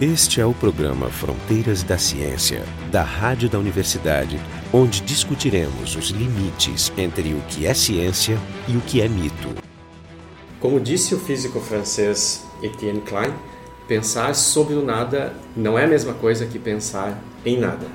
Este é o programa Fronteiras da Ciência, da Rádio da Universidade, onde discutiremos os limites entre o que é ciência e o que é mito. Como disse o físico francês Etienne Klein, pensar sobre o nada não é a mesma coisa que pensar em nada.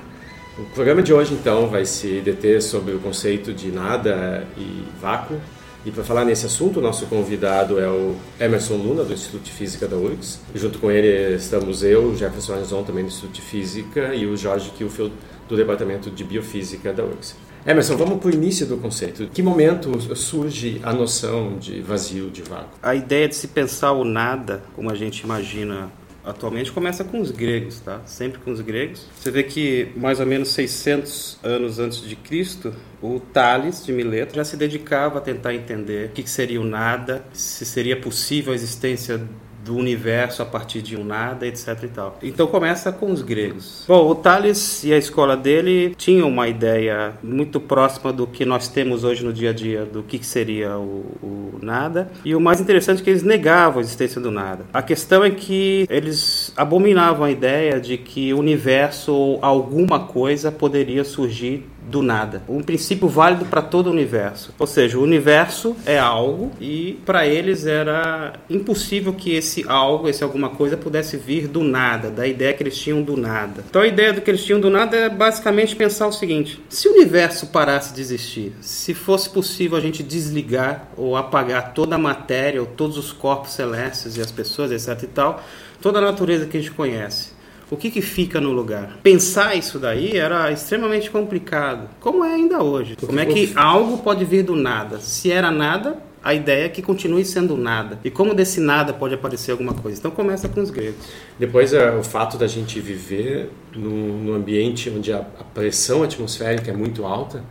O programa de hoje, então, vai se deter sobre o conceito de nada e vácuo, e para falar nesse assunto, o nosso convidado é o Emerson Luna, do Instituto de Física da URGS. Junto com ele estamos eu, Jefferson Arizon, também do Instituto de Física, e o Jorge Kielfeld, do Departamento de Biofísica da URGS. Emerson, vamos para o início do conceito. Em que momento surge a noção de vazio, de vácuo? A ideia de se pensar o nada, como a gente imagina atualmente começa com os gregos, tá? Sempre com os gregos. Você vê que mais ou menos 600 anos antes de Cristo, o Tales de Mileto já se dedicava a tentar entender o que seria o nada, se seria possível a existência do universo a partir de um nada, etc e tal. Então começa com os gregos. Bom, o Tales e a escola dele tinham uma ideia muito próxima do que nós temos hoje no dia a dia, do que seria o, o nada. E o mais interessante é que eles negavam a existência do nada. A questão é que eles abominavam a ideia de que o universo ou alguma coisa poderia surgir do nada. Um princípio válido para todo o universo. Ou seja, o universo é algo e para eles era impossível que esse algo, esse alguma coisa pudesse vir do nada, da ideia que eles tinham do nada. Então a ideia do que eles tinham do nada é basicamente pensar o seguinte: se o universo parasse de existir, se fosse possível a gente desligar ou apagar toda a matéria ou todos os corpos celestes e as pessoas, etc e tal, toda a natureza que a gente conhece, o que, que fica no lugar? Pensar isso daí era extremamente complicado, como é ainda hoje. Como é que algo pode vir do nada? Se era nada, a ideia é que continue sendo nada. E como desse nada pode aparecer alguma coisa? Então começa com os gregos. Depois, é, o fato da gente viver num, ambiente onde a, a pressão atmosférica é muito alta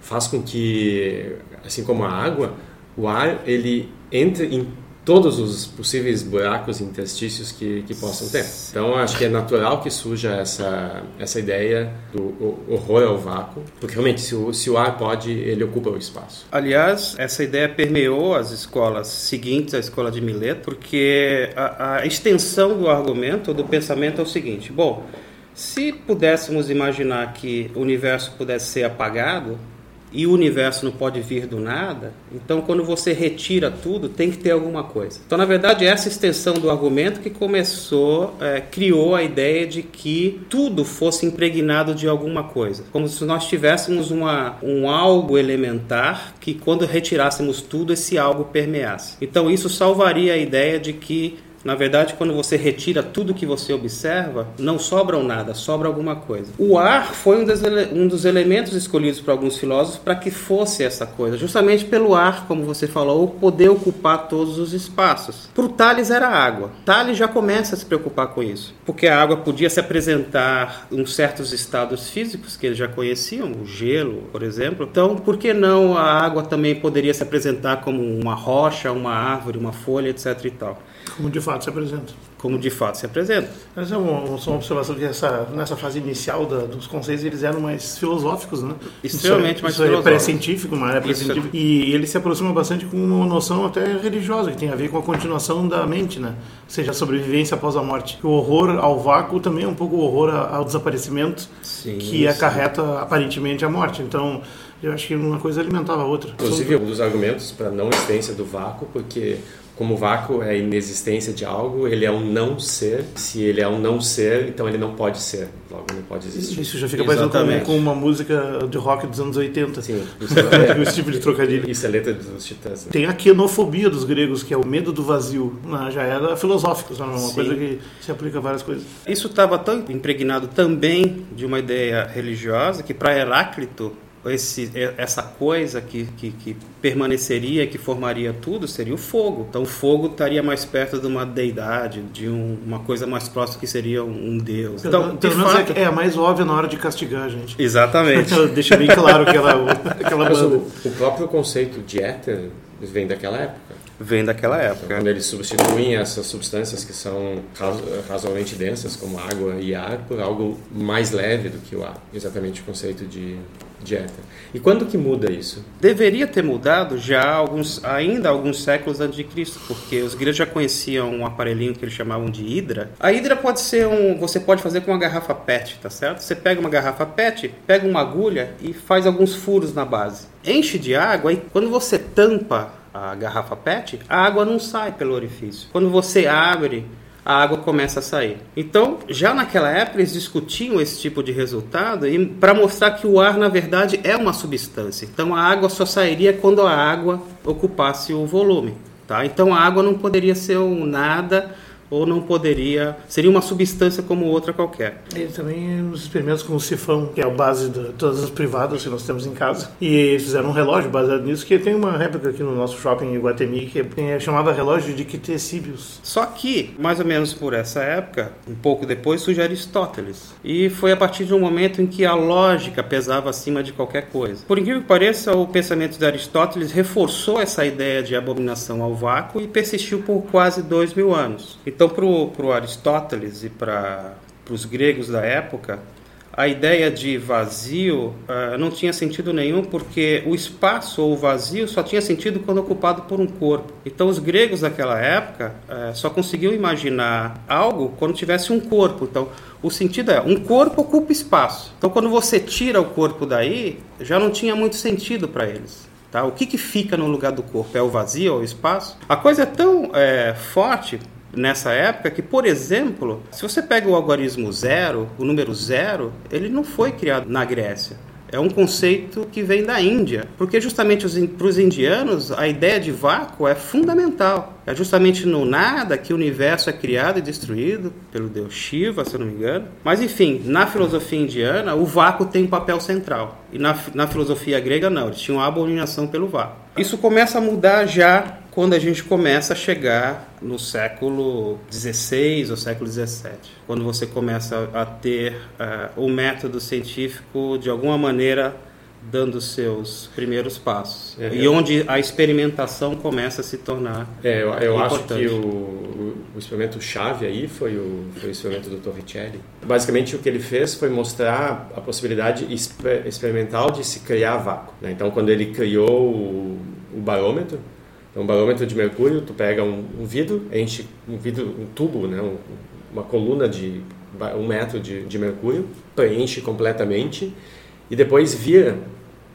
faz com que, assim como a água, o ar ele entre em todos os possíveis buracos e interstícios que, que possam ter. Então, acho que é natural que surja essa, essa ideia do horror ao vácuo, porque realmente, se o, se o ar pode, ele ocupa o espaço. Aliás, essa ideia permeou as escolas seguintes à escola de Mileto, porque a, a extensão do argumento, do pensamento é o seguinte: bom, se pudéssemos imaginar que o universo pudesse ser apagado, e o universo não pode vir do nada, então quando você retira tudo, tem que ter alguma coisa. Então, na verdade, essa extensão do argumento que começou, é, criou a ideia de que tudo fosse impregnado de alguma coisa. Como se nós tivéssemos uma, um algo elementar que, quando retirássemos tudo, esse algo permeasse. Então, isso salvaria a ideia de que na verdade, quando você retira tudo que você observa, não sobra nada, sobra alguma coisa. O ar foi um dos, um dos elementos escolhidos por alguns filósofos para que fosse essa coisa, justamente pelo ar, como você falou, poder ocupar todos os espaços. Para o Tales era água. Tales já começa a se preocupar com isso, porque a água podia se apresentar em certos estados físicos que eles já conheciam, o gelo, por exemplo. Então, por que não a água também poderia se apresentar como uma rocha, uma árvore, uma folha, etc. e tal? Como de fato se apresenta. Como de fato se apresenta. Essa é uma, uma observação que essa, nessa fase inicial da, dos conceitos eles eram mais filosóficos, né? Extremamente isso, mais isso filosóficos. é pré-científico, uma área pré-científica. E ele se aproxima bastante com uma noção até religiosa, que tem a ver com a continuação da mente, né? Ou seja, a sobrevivência após a morte. O horror ao vácuo também é um pouco o horror ao desaparecimento, sim, que sim. acarreta aparentemente a morte. Então, eu acho que uma coisa alimentava a outra. Inclusive, um dos argumentos para a não existência do vácuo, porque como o vácuo é a inexistência de algo, ele é um não ser. Se ele é um não ser, então ele não pode ser. Logo, não pode existir. Isso já fica parecendo com, com uma música de rock dos anos 80. Sim. Isso é, esse tipo de trocadilho. Isso é letra dos titãs. Né? Tem a quenofobia dos gregos, que é o medo do vazio. Né? Já era filosófico, sabe? uma Sim. coisa que se aplica a várias coisas. Isso estava tão impregnado também de uma ideia religiosa que para Heráclito esse, essa coisa que, que, que, permaneceria, que formaria tudo, seria o fogo. Então, o fogo estaria mais perto de uma deidade, de um, uma coisa mais próxima que seria um, um deus. Então, de fato, é, é a mais óbvia na hora de castigar a gente. Exatamente. Deixa bem claro aquela, aquela Mas o, o próprio conceito de éter vem daquela época. Vem daquela época. Quando eles substituem essas substâncias que são razoavelmente densas, como água e ar, por algo mais leve do que o ar. Exatamente o conceito de, éter. E quando que muda isso? Deveria ter mudado já alguns, ainda alguns séculos antes de Cristo, porque os gregos já conheciam um aparelhinho que eles chamavam de hidra. A hidra pode ser um, você pode fazer com uma garrafa PET, tá certo? Você pega uma garrafa PET, pega uma agulha e faz alguns furos na base. Enche de água e quando você tampa a garrafa PET, a água não sai pelo orifício. Quando você abre, a água começa a sair. Então, já naquela época eles discutiam esse tipo de resultado e para mostrar que o ar na verdade é uma substância. Então, a água só sairia quando a água ocupasse o volume, tá? Então, a água não poderia ser um nada ou não poderia, seria uma substância como outra qualquer. E também os experimentos com o sifão, que é a base de todas as privadas que nós temos em casa. E eles fizeram um relógio baseado nisso, que tem uma réplica aqui no nosso shopping em Guatemi, que é chamada relógio de Quitecíbios. Só que, mais ou menos por essa época, um pouco depois, surge Aristóteles. E foi a partir de um momento em que a lógica pesava acima de qualquer coisa. Por incrível que pareça, o pensamento de Aristóteles reforçou essa ideia de abominação ao vácuo e persistiu por quase dois mil anos. Então, para o Aristóteles e para os gregos da época, a ideia de vazio uh, não tinha sentido nenhum, porque o espaço ou o vazio só tinha sentido quando ocupado por um corpo. Então, os gregos daquela época uh, só conseguiam imaginar algo quando tivesse um corpo. Então, o sentido é: um corpo ocupa espaço. Então, quando você tira o corpo daí, já não tinha muito sentido para eles. Tá? O que, que fica no lugar do corpo? É o vazio, é o espaço? A coisa é tão é, forte nessa época que, por exemplo, se você pega o algarismo zero, o número zero, ele não foi criado na Grécia. É um conceito que vem da Índia, porque justamente para os indianos a ideia de vácuo é fundamental. É justamente no nada que o universo é criado e destruído pelo deus Shiva, se eu não me engano. Mas enfim, na filosofia indiana o vácuo tem um papel central. E na, na filosofia grega não, eles tinham abominação pelo vácuo. Isso começa a mudar já quando a gente começa a chegar no século XVI ou século XVII, quando você começa a ter uh, o método científico de alguma maneira dando seus primeiros passos. É, e onde a experimentação começa a se tornar é, eu, eu acho que o, o, experimento chave aí foi o, foi o experimento do Torricelli. Basicamente o que ele fez foi mostrar a possibilidade experimental de se criar vácuo né? então quando ele criou o, o barômetro um barômetro de mercúrio, tu pega um, um vidro, enche um vidro, um tubo, né, um, uma coluna de um metro de, de mercúrio, preenche completamente e depois vira,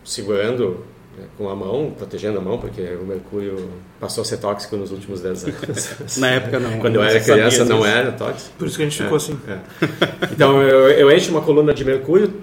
segurando né, com a mão, protegendo a mão, porque o mercúrio passou a ser tóxico nos últimos 10 anos. Na época não. Quando eu era criança não era tóxico. Por isso que a gente ficou é, assim. É. Então eu, eu encho uma coluna de mercúrio,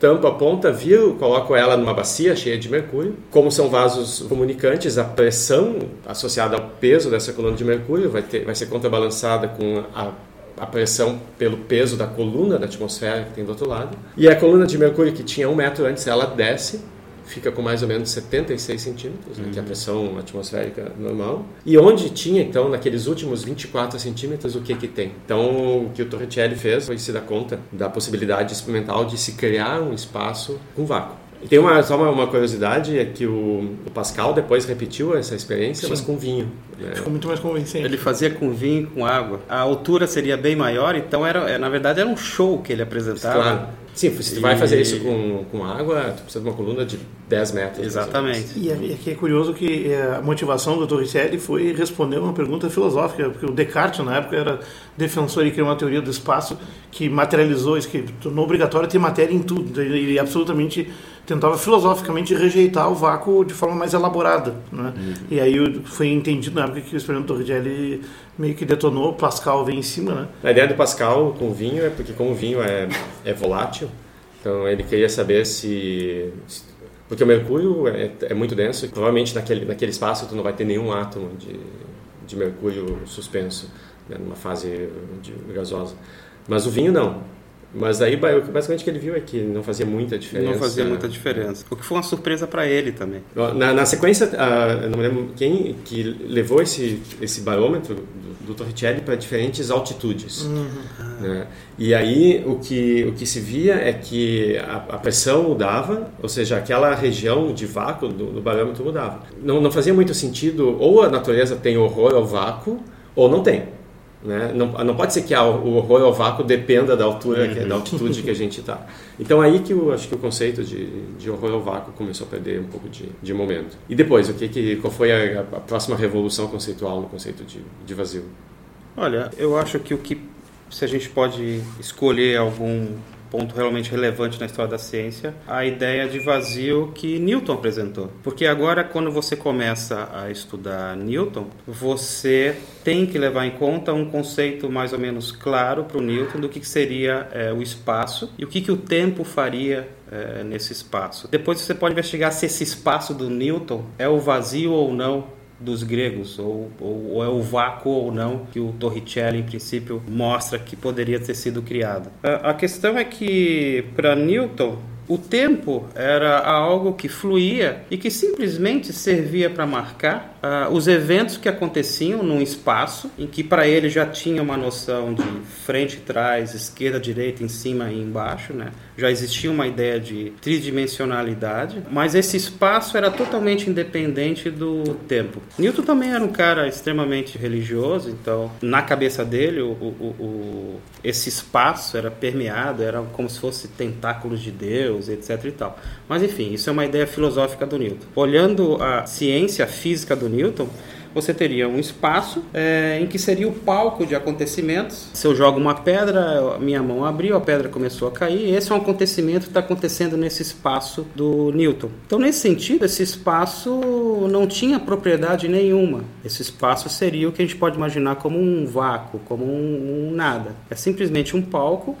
tampo a ponta, viro, coloco ela numa bacia cheia de mercúrio. Como são vasos comunicantes, a pressão associada ao peso dessa coluna de mercúrio vai, ter, vai ser contrabalançada com a a pressão pelo peso da coluna da atmosfera que tem do outro lado. E a coluna de mercúrio que tinha um metro antes, ela desce fica com mais ou menos 76 centímetros, né, que é a uhum. pressão atmosférica normal. E onde tinha, então, naqueles últimos 24 centímetros, o que que tem? Então, o que o Torricelli fez foi se dar conta da possibilidade experimental de se criar um espaço com vácuo. E tem uma, só uma, uma, curiosidade, é que o, o, Pascal depois repetiu essa experiência, Sim. mas com vinho. Né? Ficou muito mais convincente. Ele fazia com vinho e com água. A altura seria bem maior, então era, é, na verdade era um show que ele apresentava. Claro. Sim, se tu vai fazer isso com, com água, tu precisa de uma coluna de 10 metros. Exatamente. E aqui é curioso que é, a motivação do Torricelli foi responder uma pergunta filosófica, porque o Descartes, na época, era defensor e criou uma teoria do espaço que materializou isso, que tornou obrigatório ter matéria em tudo. Então, ele absolutamente tentava filosoficamente rejeitar o vácuo de forma mais elaborada. Né? Uhum. E aí foi entendido na época que o experimento Torricelli meio que detonou, o Pascal vem em cima. Né? A ideia do Pascal com vinho é porque como o vinho é, é volátil, então ele queria saber se... Porque o mercúrio é, é muito denso e provavelmente naquele, naquele espaço tu não vai ter nenhum átomo de, de mercúrio suspenso né, numa fase de, gasosa. Mas o vinho não Mas aí basicamente o que ele viu é que não fazia muita diferença. Não fazia muita diferença. O que foi uma surpresa para ele também. Na, na sequência, uh, não lembro quem que levou esse, esse barômetro do, do Torricelli para diferentes altitudes. Uhum. Né? E aí o que, o que se via é que a, a, pressão mudava, ou seja, aquela região de vácuo do, do barômetro mudava. Não, não fazia muito sentido, ou a natureza tem horror ao vácuo, ou não tem. Né? Não, não pode ser que o horror ao vácuo dependa da altura, uhum. da altitude que a gente está. Então aí que eu acho que o conceito de, de horror ao vácuo começou a perder um pouco de, de momento. E depois, o que, que qual foi a, a próxima revolução conceitual no conceito de, de vazio? Olha, eu acho que o que se a gente pode escolher algum ponto realmente relevante na história da ciência, a ideia de vazio que Newton apresentou. Porque agora, quando você começa a estudar Newton, você tem que levar em conta um conceito mais ou menos claro para o Newton do que seria é, o espaço e o que, que o tempo faria é, nesse espaço. Depois você pode investigar se esse espaço do Newton é o vazio ou não dos gregos, ou, ou, ou, é o vácuo ou não que o Torricelli, em princípio, mostra que poderia ter sido criado. A, a questão é que, para Newton, o tempo era algo que fluía e que simplesmente servia para marcar uh, os eventos que aconteciam num espaço em que para ele já tinha uma noção de frente, trás, esquerda, direita, em cima e embaixo, né? Já existia uma ideia de tridimensionalidade, mas esse espaço era totalmente independente do tempo. Newton também era um cara extremamente religioso, então na cabeça dele o, o, o esse espaço era permeado, era como se fosse tentáculos de Deus Deus, etc. e tal. Mas enfim, isso é uma ideia filosófica do Newton. Olhando a ciência física do Newton, você teria um espaço é, em que seria o palco de acontecimentos. Se eu jogo uma pedra, minha mão abriu, a pedra começou a cair. Esse é um acontecimento que está acontecendo nesse espaço do Newton. Então, nesse sentido, esse espaço não tinha propriedade nenhuma. Esse espaço seria o que a gente pode imaginar como um vácuo, como um, um nada. É simplesmente um palco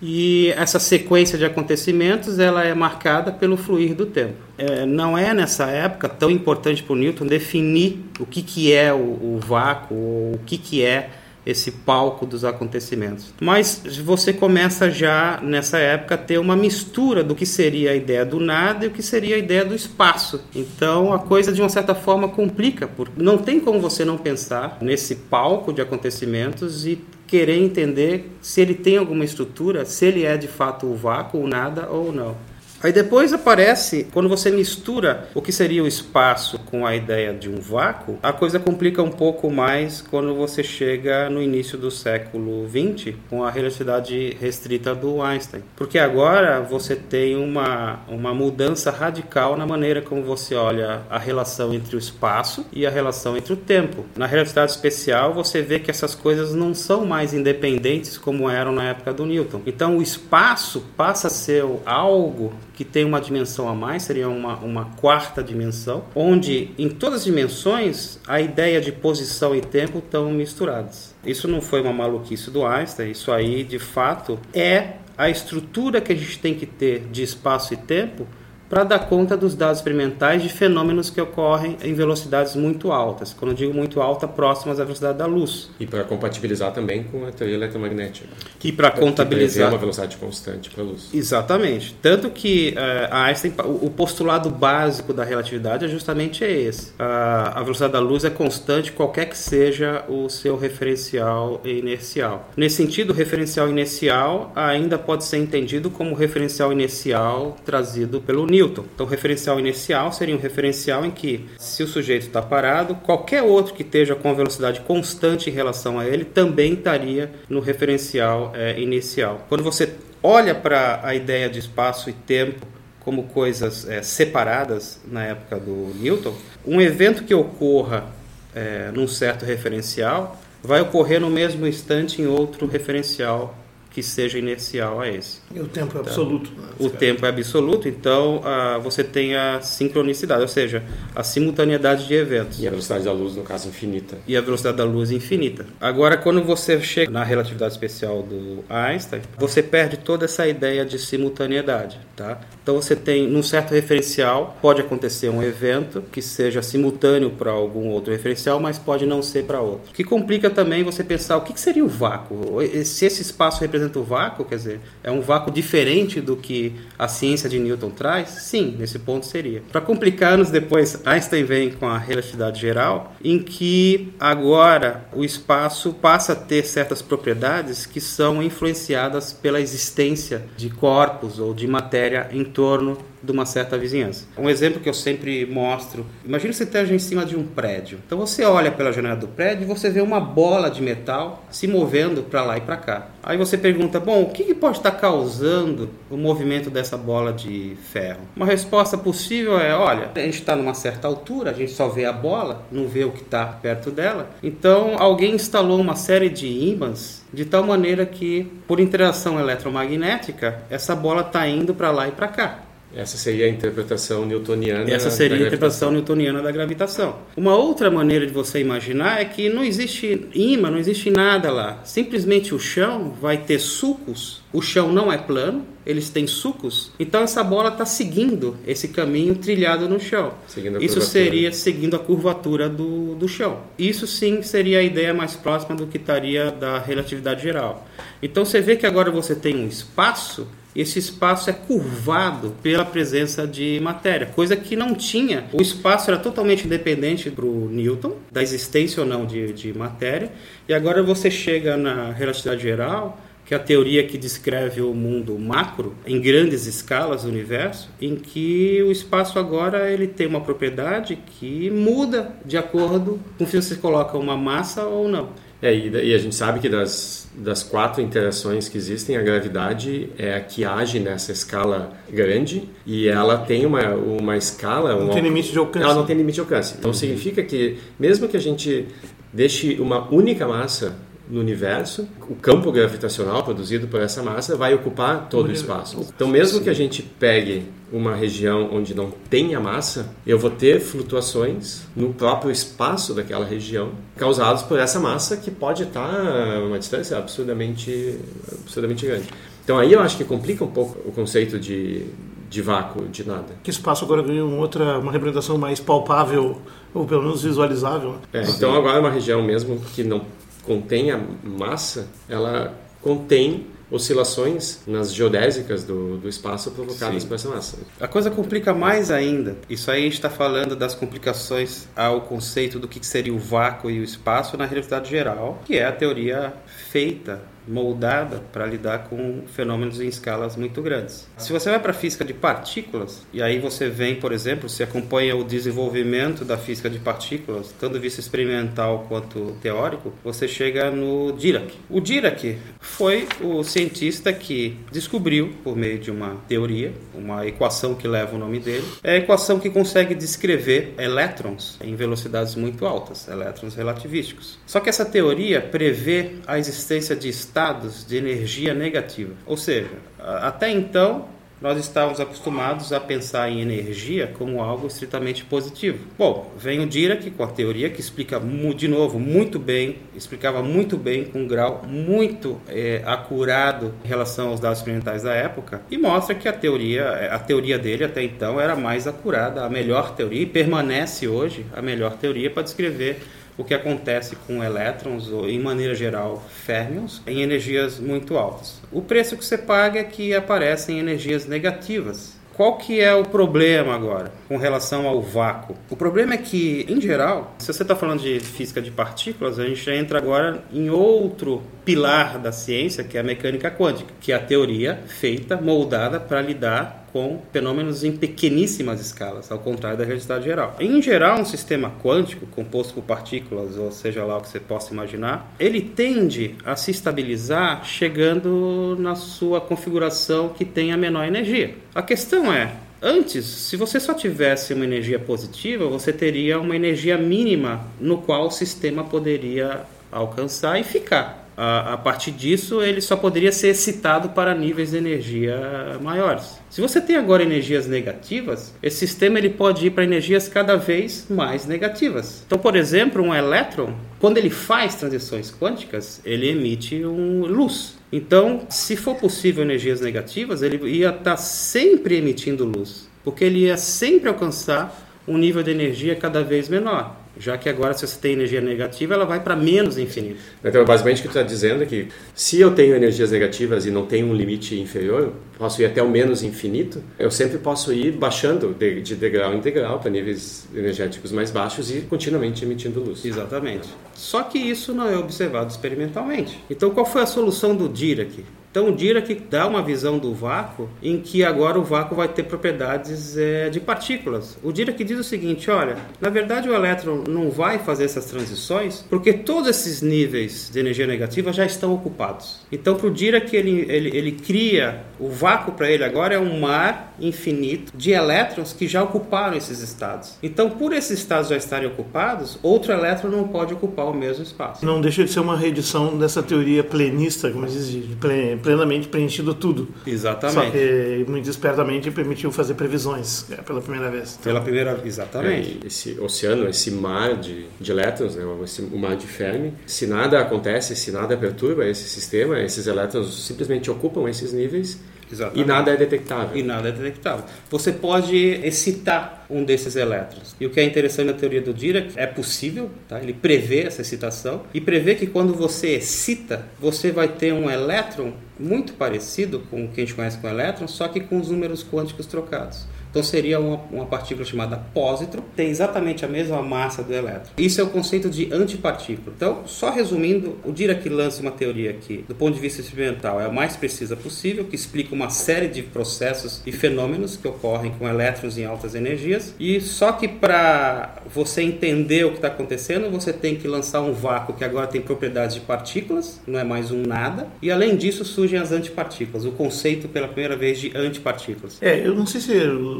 e essa sequência de acontecimentos ela é marcada pelo fluir do tempo. É, não é nessa época tão importante para o Newton definir o que, que é o, o vácuo, o que, que é esse palco dos acontecimentos. Mas você começa já nessa época a ter uma mistura do que seria a ideia do nada e o que seria a ideia do espaço. Então a coisa de uma certa forma complica, porque não tem como você não pensar nesse palco de acontecimentos e querer entender se ele tem alguma estrutura, se ele é de fato o vácuo, o nada ou não. Aí depois aparece, quando você mistura o que seria o espaço com a ideia de um vácuo, a coisa complica um pouco mais quando você chega no início do século XX com a relatividade restrita do Einstein. Porque agora você tem uma, uma mudança radical na maneira como você olha a relação entre o espaço e a relação entre o tempo. Na relatividade especial você vê que essas coisas não são mais independentes como eram na época do Newton. Então o espaço passa a ser algo que tem uma dimensão a mais, seria uma, uma quarta dimensão, onde em todas as dimensões a ideia de posição e tempo estão misturadas. Isso não foi uma maluquice do Einstein, isso aí de fato é a estrutura que a gente tem que ter de espaço e tempo para dar conta dos dados experimentais de fenômenos que ocorrem em velocidades muito altas. Quando eu digo muito alta, próximas à velocidade da luz. E para compatibilizar também com a teoria eletromagnética. E para contabilizar uma velocidade constante para a luz. Exatamente. Tanto que uh, a Einstein, o postulado básico da relatividade é justamente esse. Uh, a velocidade da luz é constante qualquer que seja o seu referencial inercial. Nesse sentido, o referencial inercial ainda pode ser entendido como referencial inercial trazido pelo Newton Newton. Então, o referencial inicial seria um referencial em que, se o sujeito está parado, qualquer outro que esteja com velocidade constante em relação a ele também estaria no referencial é, inicial. Quando você olha para a ideia de espaço e tempo como coisas é, separadas na época do Newton, um evento que ocorra é, num certo referencial vai ocorrer no mesmo instante em outro referencial que seja inercial a esse. E o tempo é absoluto. Né? O tempo é absoluto, então ah, você tem a sincronicidade, ou seja, a simultaneidade de eventos. E a velocidade da luz, no caso, infinita. E a velocidade da luz infinita. Agora, quando você chega na relatividade especial do Einstein, você perde toda essa ideia de simultaneidade. Tá? Então você tem, num certo referencial, pode acontecer um evento que seja simultâneo para algum outro referencial, mas pode não ser para outro. O que complica também você pensar o que seria o vácuo. Se esse espaço representa representa o vácuo, quer dizer, é um vácuo diferente do que a ciência de Newton traz? Sim, nesse ponto seria. Para complicar, anos depois, Einstein vem com a relatividade geral, em que agora o espaço passa a ter certas propriedades que são influenciadas pela existência de corpos ou de matéria em torno de uma certa vizinhança. Um exemplo que eu sempre mostro, imagine você esteja em cima de um prédio. Então você olha pela janela do prédio e você vê uma bola de metal se movendo para lá e para cá. Aí você pergunta, bom, o que pode estar causando o movimento dessa bola de ferro? Uma resposta possível é, olha, a gente está numa certa altura, a gente só vê a bola, não vê o que está perto dela. Então alguém instalou uma série de ímãs de tal maneira que, por interação eletromagnética, essa bola está indo para lá e para cá. Essa seria a interpretação newtoniana. Essa seria a interpretação newtoniana da gravitação. Uma outra maneira de você imaginar é que não existe imã, não existe nada lá. Simplesmente o chão vai ter sulcos. O chão não é plano, eles têm sulcos. Então essa bola está seguindo esse caminho trilhado no chão. Isso seria seguindo a curvatura do, do chão. Isso sim seria a ideia mais próxima do que estaria da relatividade geral. Então você vê que agora você tem um espaço esse espaço é curvado pela presença de matéria, coisa que não tinha. O espaço era totalmente independente para o Newton, da existência ou não de, de matéria, e agora você chega na relatividade geral, que é a teoria que descreve o mundo macro em grandes escalas do universo, em que o espaço agora ele tem uma propriedade que muda de acordo com se você coloca uma massa ou não. É, e, a gente sabe que das, das quatro interações que existem, a gravidade é a que age nessa escala grande e ela tem uma, uma escala... Não tem limite de alcance. Ela não tem limite de alcance. Então significa que mesmo que a gente deixe uma única massa no universo, o campo gravitacional produzido por essa massa vai ocupar todo o espaço. Então, mesmo que a gente pegue uma região onde não tenha massa, eu vou ter flutuações no próprio espaço daquela região causados por essa massa que pode estar a uma distância absurdamente, absurdamente grande. Então, aí eu acho que complica um pouco o conceito de, de vácuo, de nada. Que espaço agora ganha uma outra, uma representação mais palpável ou pelo menos visualizável. Né? É, então agora é uma região mesmo que não contém a massa, ela contém oscilações nas geodésicas do, do espaço provocadas Sim. por essa massa. A coisa complica mais ainda. Isso aí a gente está falando das complicações ao conceito do que seria o vácuo e o espaço na realidade geral, que é a teoria feita moldada para lidar com fenômenos em escalas muito grandes. Se você vai para a física de partículas, e aí você vem, por exemplo, se acompanha o desenvolvimento da física de partículas, tanto vista experimental quanto teórico, você chega no Dirac. O Dirac foi o cientista que descobriu, por meio de uma teoria, uma equação que leva o nome dele, é a equação que consegue descrever elétrons em velocidades muito altas, elétrons relativísticos. Só que essa teoria prevê a existência de estados de energia negativa. Ou seja, até então nós estávamos acostumados a pensar em energia como algo estritamente positivo. Bom, vem o Dirac com a teoria que explica de novo muito bem, explicava muito bem com um grau muito é, acurado em relação aos dados experimentais da época e mostra que a teoria, a teoria dele até então era mais acurada, a melhor teoria e permanece hoje a melhor teoria para descrever o que acontece com elétrons, ou em maneira geral, férmions, em energias muito altas. O preço que você paga é que aparecem energias negativas. Qual que é o problema agora com relação ao vácuo? O problema é que, em geral, se você está falando de física de partículas, a gente entra agora em outro pilar da ciência, que é a mecânica quântica, que é a teoria feita, moldada para lidar com fenômenos em pequeníssimas escalas, ao contrário da realidade geral. Em geral, um sistema quântico, composto por partículas, ou seja lá o que você possa imaginar, ele tende a se estabilizar chegando na sua configuração que tem a menor energia. A questão é, Antes, se você só tivesse uma energia positiva, você teria uma energia mínima no qual o sistema poderia alcançar e ficar a, a partir disso, ele só poderia ser excitado para níveis de energia maiores. Se você tem agora energias negativas, esse sistema ele pode ir para energias cada vez mais negativas. Então, por exemplo, um elétron, quando ele faz transições quânticas, ele emite um luz. Então, se for possível energias negativas, ele ia estar tá sempre emitindo luz, porque ele ia sempre alcançar um nível de energia cada vez menor. Já que agora se você tem energia negativa, ela vai para menos infinito. Então, basicamente o que tu está dizendo é que se eu tenho energias negativas e não tenho um limite inferior, posso ir até o menos infinito, eu sempre posso ir baixando de, de degrau em degrau para níveis energéticos mais baixos e continuamente emitindo luz. Exatamente. Só que isso não é observado experimentalmente. Então, qual foi a solução do Dirac? Então, o Dirac dá uma visão do vácuo em que agora o vácuo vai ter propriedades é, de partículas. O Dirac diz o seguinte: olha, na verdade o elétron não vai fazer essas transições porque todos esses níveis de energia negativa já estão ocupados. Então, para o Dirac, ele, ele, ele cria o vácuo para ele agora é um mar infinito de elétrons que já ocuparam esses estados. Então, por esses estados já estarem ocupados, outro elétron não pode ocupar o mesmo espaço. Não deixa de ser uma reedição dessa teoria plenista, como diz, de plenamente preenchido tudo. Exatamente. Só que muito espertamente permitiu fazer previsões é, pela primeira vez. Pela primeira vez, exatamente. É, esse oceano, esse mar de, de elétrons, né, esse, o mar de Fermi, se nada acontece, se nada perturba esse sistema, esses elétrons simplesmente ocupam esses níveis Exatamente. e nada é detectável. E nada é detectável. Você pode excitar um desses elétrons. E o que é interessante na teoria do Dirac é possível, tá? ele prevê essa excitação e prevê que quando você excita, você vai ter um elétron muito parecido com o que a gente conhece com elétron, só que com os números quânticos trocados. Então seria uma, uma partícula chamada pósitron, tem exatamente a mesma massa do elétron. Isso é o conceito de antipartícula. Então, só resumindo, o Dirac lança uma teoria aqui, do ponto de vista experimental, é a mais precisa possível, que explica uma série de processos e fenômenos que ocorrem com elétrons em altas energias. E só que para você entender o que está acontecendo, você tem que lançar um vácuo que agora tem propriedades de partículas, não é mais um nada. E além disso surgem as antipartículas, o conceito pela primeira vez de antipartículas. É, eu não sei se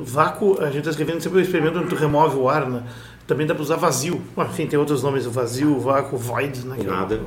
vácuo, a gente está escrevendo sempre o experimento onde tu remove o ar, né? Também dá para usar vazio. Enfim, tem outros nomes, vazio, vácuo, void, né? O nada.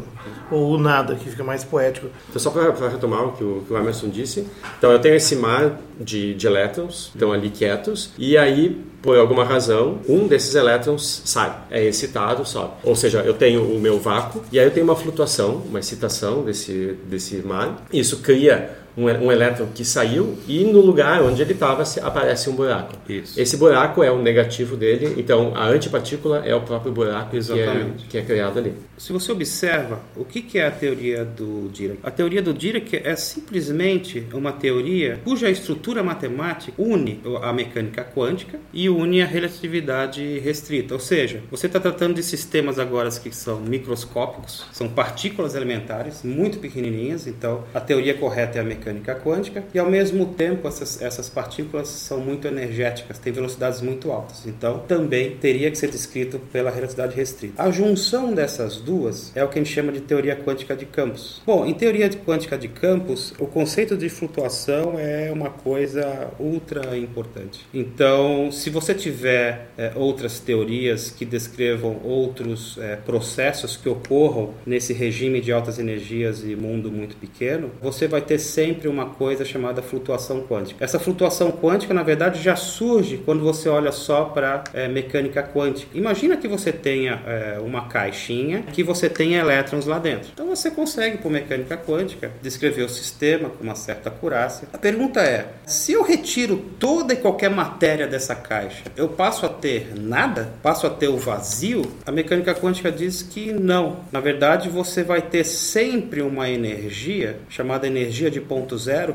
Ou nada, que fica mais poético. Então, só para retomar o que, o que o Emerson disse, então eu tenho esse mar de, de elétrons, estão ali quietos, e aí, por alguma razão, um desses elétrons sai, é excitado, sobe. Ou seja, eu tenho o meu vácuo, e aí eu tenho uma flutuação, uma excitação desse, desse mar, isso cria um, um elétron que saiu e no lugar onde ele estava aparece um buraco. Isso. Esse buraco é o negativo dele, então a antipartícula é o próprio buraco que é, que é, criado ali. Se você observa, o que, que é a teoria do Dirac? A teoria do Dirac é simplesmente uma teoria cuja estrutura matemática une a mecânica quântica e une a relatividade restrita. Ou seja, você está tratando de sistemas agora que são microscópicos, são partículas elementares muito pequenininhas, então a teoria correta é a mecânica mecânica quântica e ao mesmo tempo essas, essas partículas são muito energéticas, têm velocidades muito altas. Então também teria que ser descrito pela relatividade restrita. A junção dessas duas é o que a gente chama de teoria quântica de campos. Bom, em teoria quântica de campos, o conceito de flutuação é uma coisa ultra importante. Então, se você tiver é, outras teorias que descrevam outros é, processos que ocorram nesse regime de altas energias e mundo muito pequeno, você vai ter sempre sempre uma coisa chamada flutuação quântica. Essa flutuação quântica, na verdade, já surge quando você olha só para é, eh, mecânica quântica. Imagina que você tenha é, uma caixinha que você tenha elétrons lá dentro. Então você consegue, por mecânica quântica, descrever o sistema com uma certa acurácia. A pergunta é: se eu retiro toda e qualquer matéria dessa caixa, eu passo a ter nada? Passo a ter o vazio? A mecânica quântica diz que não. Na verdade, você vai ter sempre uma energia chamada energia de Pon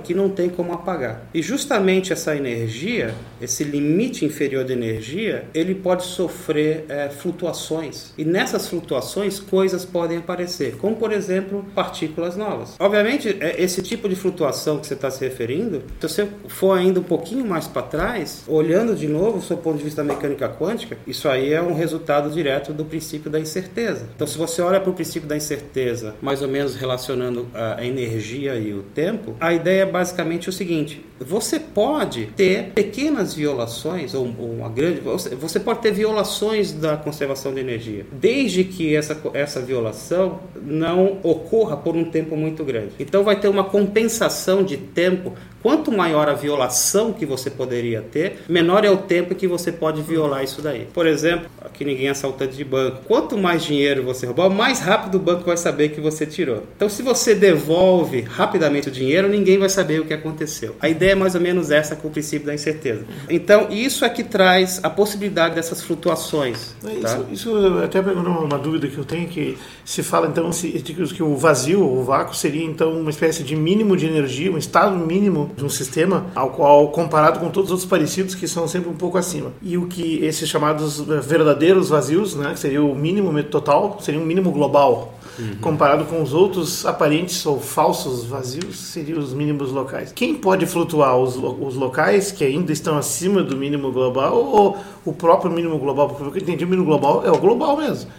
que não tem como apagar. E justamente essa energia, esse limite inferior de energia, ele pode sofrer é, flutuações. E nessas flutuações, coisas podem aparecer, como por exemplo, partículas novas. Obviamente, é, esse tipo de flutuação que você está se referindo, se você for ainda um pouquinho mais para trás, olhando de novo, do seu ponto de vista da mecânica quântica, isso aí é um resultado direto do princípio da incerteza. Então, se você olha para o princípio da incerteza, mais ou menos relacionando ah, a energia e o tempo, a ideia é basicamente o seguinte: você pode ter pequenas violações, ou, ou uma grande. Você pode ter violações da conservação de energia, desde que essa, essa violação não ocorra por um tempo muito grande. Então, vai ter uma compensação de tempo Quanto maior a violação que você poderia ter, menor é o tempo que você pode violar isso daí. Por exemplo, aqui ninguém é assaltante de banco. Quanto mais dinheiro você roubar, mais rápido o banco vai saber que você tirou. Então, se você devolve rapidamente o dinheiro, ninguém vai saber o que aconteceu. A ideia é mais ou menos essa com o princípio da incerteza. Então, isso é que traz a possibilidade dessas flutuações. Tá? Isso, isso até pegando uma dúvida que eu tenho que se fala então se, que o vazio, o vácuo seria então uma espécie de mínimo de energia, um estado mínimo de um sistema, ao qual comparado com todos os outros parecidos que são sempre um pouco acima. E o que esses chamados verdadeiros vazios, né, que seria o mínimo total, seria um mínimo global. Uhum. Comparado com os outros aparentes ou falsos vazios, seriam os mínimos locais. Quem pode flutuar? Os, os locais que ainda estão acima do mínimo global ou o próprio mínimo global? Porque o que eu entendi, o mínimo global é o global mesmo.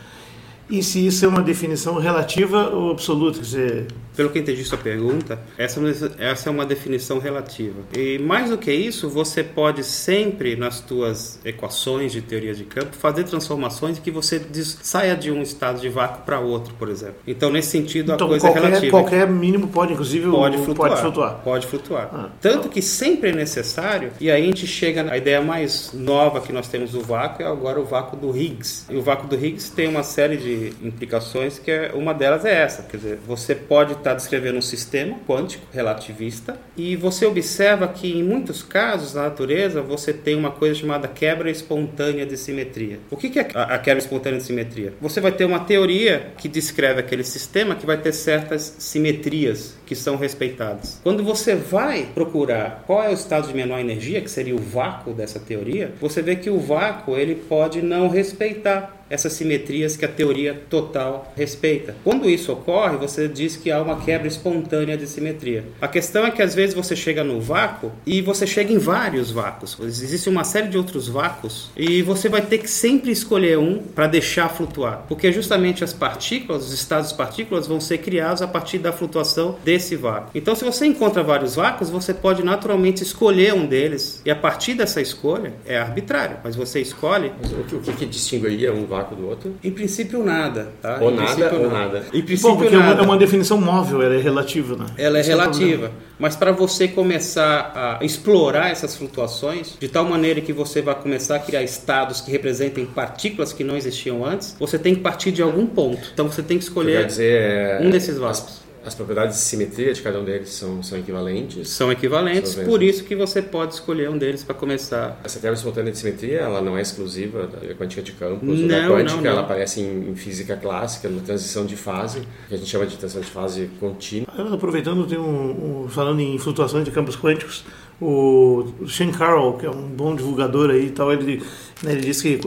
E se isso é uma definição relativa ou absoluta? Quer dizer, pelo que entendi sua pergunta, essa, essa é uma definição relativa. E mais do que isso, você pode sempre, nas suas equações de teoria de campo, fazer transformações que você saia de um estado de vácuo para outro, por exemplo. Então, nesse sentido, então, a coisa qualquer, é relativa. Qualquer mínimo pode, inclusive, pode flutuar. Pode flutuar. Pode flutuar. Ah, Tanto que sempre é necessário, e aí a gente chega na ideia mais nova que nós temos do vácuo, é agora o vácuo do Higgs. E o vácuo do Higgs tem uma série de implicações, que é, uma delas é essa. Quer dizer, você pode estar descrevendo um sistema quântico relativista e você observa que em muitos casos na natureza você tem uma coisa chamada quebra espontânea de simetria. O que é a quebra espontânea de simetria? Você vai ter uma teoria que descreve aquele sistema que vai ter certas simetrias que são respeitadas. Quando você vai procurar qual é o estado de menor energia, que seria o vácuo dessa teoria, você vê que o vácuo ele pode não respeitar essas simetrias que a teoria total respeita. Quando isso ocorre, você diz que há uma quebra espontânea de simetria. A questão é que às vezes você chega no vácuo e você chega em vários vácuos. Existe uma série de outros vácuos e você vai ter que sempre escolher um para deixar flutuar, porque justamente as partículas, os estados de partículas vão ser criados a partir da flutuação desse vácuo. Então, se você encontra vários vácuos, você pode naturalmente escolher um deles e a partir dessa escolha é arbitrário, mas você escolhe. Mas o que, o que distinguiria um vácuo do outro? Em princípio, nada. Tá? Ou em nada ou nada. Em princípio, Bom, porque é nada. é uma definição móvel, ela é relativa, né? Ela é Esse relativa. É mas para você começar a explorar essas flutuações, de tal maneira que você vai começar a criar estados que representem partículas que não existiam antes, você tem que partir de algum ponto. Então você tem que escolher dizer, é, um desses vácuos as propriedades de simetria de cada um deles são, são equivalentes? São equivalentes, por isso que você pode escolher um deles para começar. Essa quebra espontânea de simetria, ela não é exclusiva da quântica de campos não, ou da quântica, não, não. ela aparece em, em, física clássica, na transição de fase, que a gente chama de transição de fase contínua. Aproveitando, tem um, um, falando em flutuações de campos quânticos, o Shane Carroll, que é um bom divulgador aí e tal, ele né, ele diz que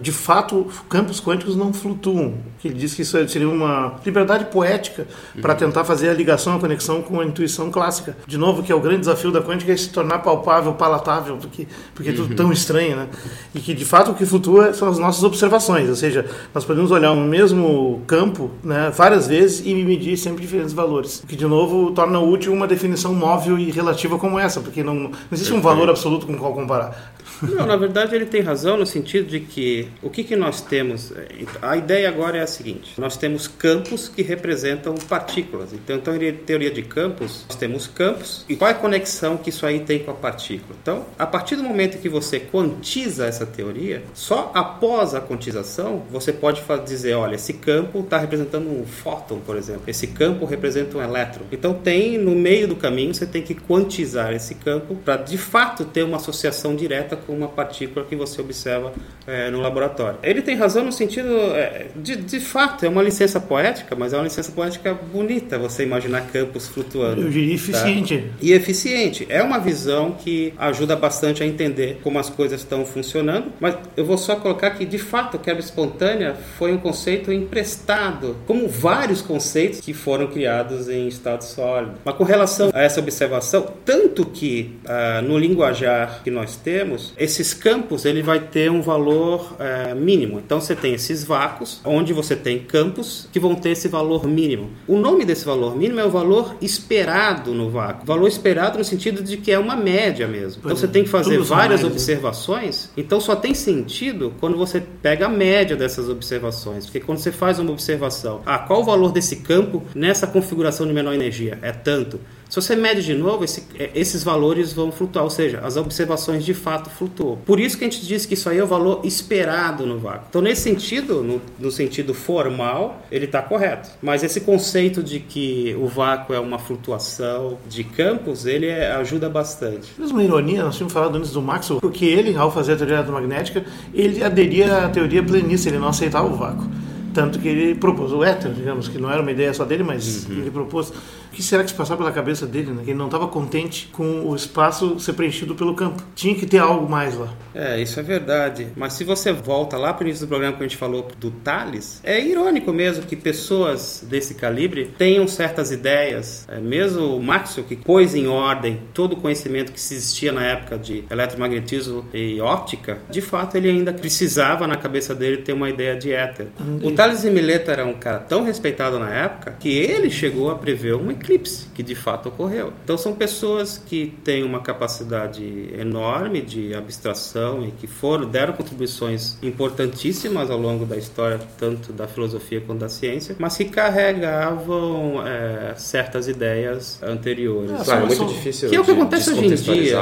de fato campos quânticos não flutuam. Ele diz que isso seria uma liberdade poética uhum. para tentar fazer a ligação, a conexão com a intuição clássica. De novo, que é o grande desafio da quântica é se tornar palpável, palatável, porque, porque é tudo uhum. tão estranho, né? E que de fato o que flutua são as nossas observações, ou seja, nós podemos olhar um mesmo campo né, várias vezes e medir sempre diferentes valores. O que de novo torna útil uma definição móvel e relativa como essa, porque não, não existe um valor absoluto com o qual comparar. Não, na verdade ele tem razão no sentido de que o que, que nós temos. A ideia agora é a seguinte: nós temos campos que representam partículas. Então, então em teoria de campos, nós temos campos e qual é a conexão que isso aí tem com a partícula. Então, a partir do momento que você quantiza essa teoria, só após a quantização você pode dizer: olha, esse campo está representando um fóton, por exemplo. Esse campo representa um elétron. Então, tem no meio do caminho você tem que quantizar esse campo para de fato ter uma associação direta com uma partícula que você observa é, no laboratório. Ele tem razão no sentido, é, de, de fato, é uma licença poética, mas é uma licença poética bonita você imaginar campos flutuando. Eu diria eficiente. Tá? E eficiente. É uma visão que ajuda bastante a entender como as coisas estão funcionando, mas eu vou só colocar que, de fato, quebra espontânea foi um conceito emprestado, como vários conceitos que foram criados em estado sólido. Mas com relação a essa observação, tanto que ah, no linguajar que nós temos, esses campos ele vai ter um valor é, mínimo. Então você tem esses vácuos, onde você tem campos que vão ter esse valor mínimo. O nome desse valor mínimo é o valor esperado no vácuo. Valor esperado no sentido de que é uma média mesmo. Então você tem que fazer várias né? observações. Então só tem sentido quando você pega a média dessas observações. Porque quando você faz uma observação, ah, qual o valor desse campo nessa configuração de menor energia? É tanto. Se você mede de novo, esse, é, esses valores vão flutuar, ou seja, as observações de fato flutuam. Por isso que a gente diz que isso aí é o valor esperado no vácuo. Então, nesse sentido, no, no sentido formal, ele está correto. Mas esse conceito de que o vácuo é uma flutuação de campos, ele é, ajuda bastante. Mesmo uma ironia, nós tínhamos falado antes do Maxwell, porque ele, ao fazer a teoria magnética, ele aderia à teoria planista, ele não aceitava o vácuo. Tanto que ele propôs o éter, digamos, que não era uma ideia só dele, mas uhum. ele propôs o que será que se passava pela cabeça dele, né? Que ele não estava contente com o espaço ser preenchido pelo campo. Tinha que ter algo mais lá. É, isso é verdade. Mas se você volta lá para o início do programa que a gente falou do Thales, é irônico mesmo que pessoas desse calibre tenham certas ideias. É, mesmo o Maxwell, que pôs em ordem todo o conhecimento que existia na época de eletromagnetismo e óptica, de fato ele ainda precisava na cabeça dele ter uma ideia de éter. O Thales de Mileto era um cara tão respeitado na época que ele chegou a prever uma eclipse, que de fato ocorreu. Então são pessoas que têm uma capacidade enorme de abstração e que foram deram contribuições importantíssimas ao longo da história, tanto da filosofia quanto da ciência, mas que carregavam é, certas ideias anteriores. É, claro, é muito difícil. Que é o que acontece hoje em dia.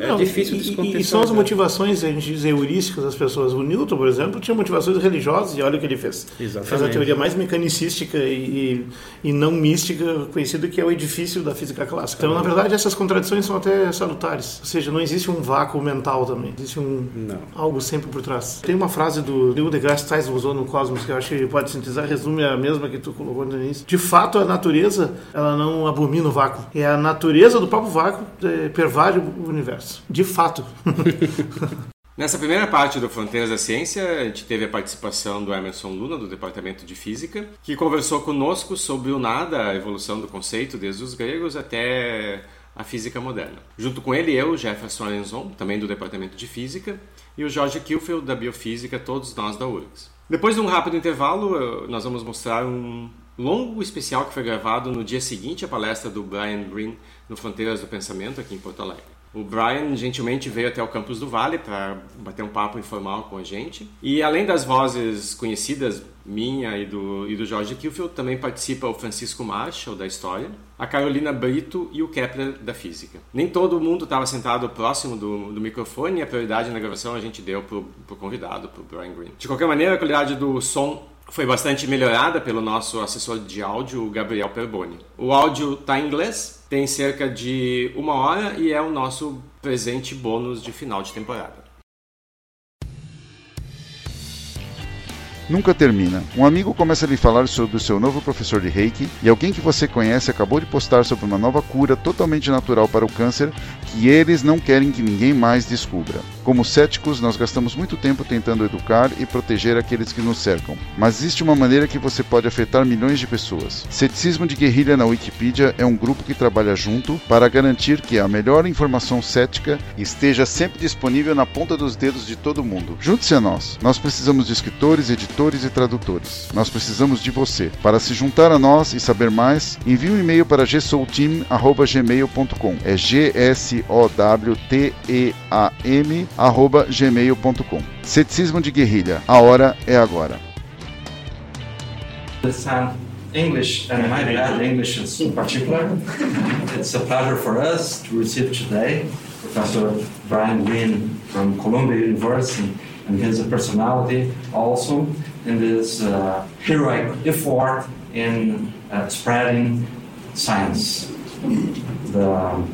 É Não, difícil descontextualizar. E, e são as motivações, a gente diz, heurísticas das pessoas. O Newton, por exemplo, tinha motivações religiosas e olha o que ele fez. Exatamente. Fez a teoria mais mecanicística e, e, e não mística conhecida conhecido que é o edifício da física clássica. Então, na verdade, essas contradições são até salutares. Ou seja, não existe um vácuo mental também. Existe um não. algo sempre por trás. Tem uma frase do Neil deGrasse Tyson usou no Cosmos que eu acho que pode sintetizar, resume a mesma que tu colocou no início. De fato, a natureza, ela não abomina o vácuo. É a natureza do próprio vácuo que pervade o universo. De fato. Nessa primeira parte do Fronteiras da Ciência, a gente teve a participação do Emerson Luna, do Departamento de Física, que conversou conosco sobre o nada, a evolução do conceito desde os gregos até a física moderna. Junto com ele, eu, Jefferson Arenzon, também do Departamento de Física, e o Jorge Kilfield, da Biofísica, todos nós da URGS. Depois de um rápido intervalo, nós vamos mostrar um longo especial que foi gravado no dia seguinte à palestra do Brian Green no Fronteiras do Pensamento, aqui em Porto Alegre. O Brian gentilmente veio até o campus do Vale para bater um papo informal com a gente. E além das vozes conhecidas, minha e do, e do Jorge Kilfield, também participa o Francisco Marshall, da História, a Carolina Brito e o Kepler, da Física. Nem todo mundo estava sentado próximo do, do microfone e a prioridade na gravação a gente deu para o convidado, para o Brian Green. De qualquer maneira, a qualidade do som foi bastante melhorada pelo nosso assessor de áudio, Gabriel Perboni. O áudio está em inglês, tem cerca de uma hora e é o nosso presente bônus de final de temporada. Nunca termina. Um amigo começa a lhe falar sobre o seu novo professor de Reiki e alguém que você conhece acabou de postar sobre uma nova cura totalmente natural para o câncer que eles não querem que ninguém mais descubra. Como céticos, nós gastamos muito tempo tentando educar e proteger aqueles que nos cercam, mas existe uma maneira que você pode afetar milhões de pessoas. Ceticismo de Guerrilha na Wikipedia é um grupo que trabalha junto para garantir que a melhor informação cética esteja sempre disponível na ponta dos dedos de todo mundo. Junte-se a nós. Nós precisamos de escritores, editores e tradutores. Nós precisamos de você. Para se juntar a nós e saber mais, envie um e-mail para gsoulteam@gmail.com. É G S o-W-T-E-A-M, arroba gmail.com. Ceticismo de Guerrilha. A hora é agora. English and my bad English in particular. it's a pleasure for us to receive today Professor Brian Green from Columbia University and his personality also in this uh, heroic effort in uh, spreading science. The,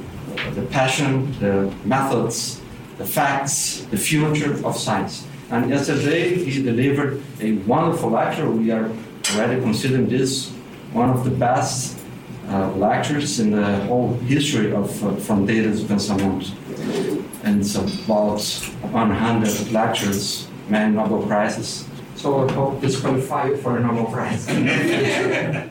the passion, the methods, the facts, the future of science. And yesterday he delivered a wonderful lecture. We are already considering this one of the best uh, lectures in the whole history of uh, Fronteiras do Pensamento. And it's about 100 lectures, many Nobel Prizes. So I hope this qualifies for a Nobel Prize. uh,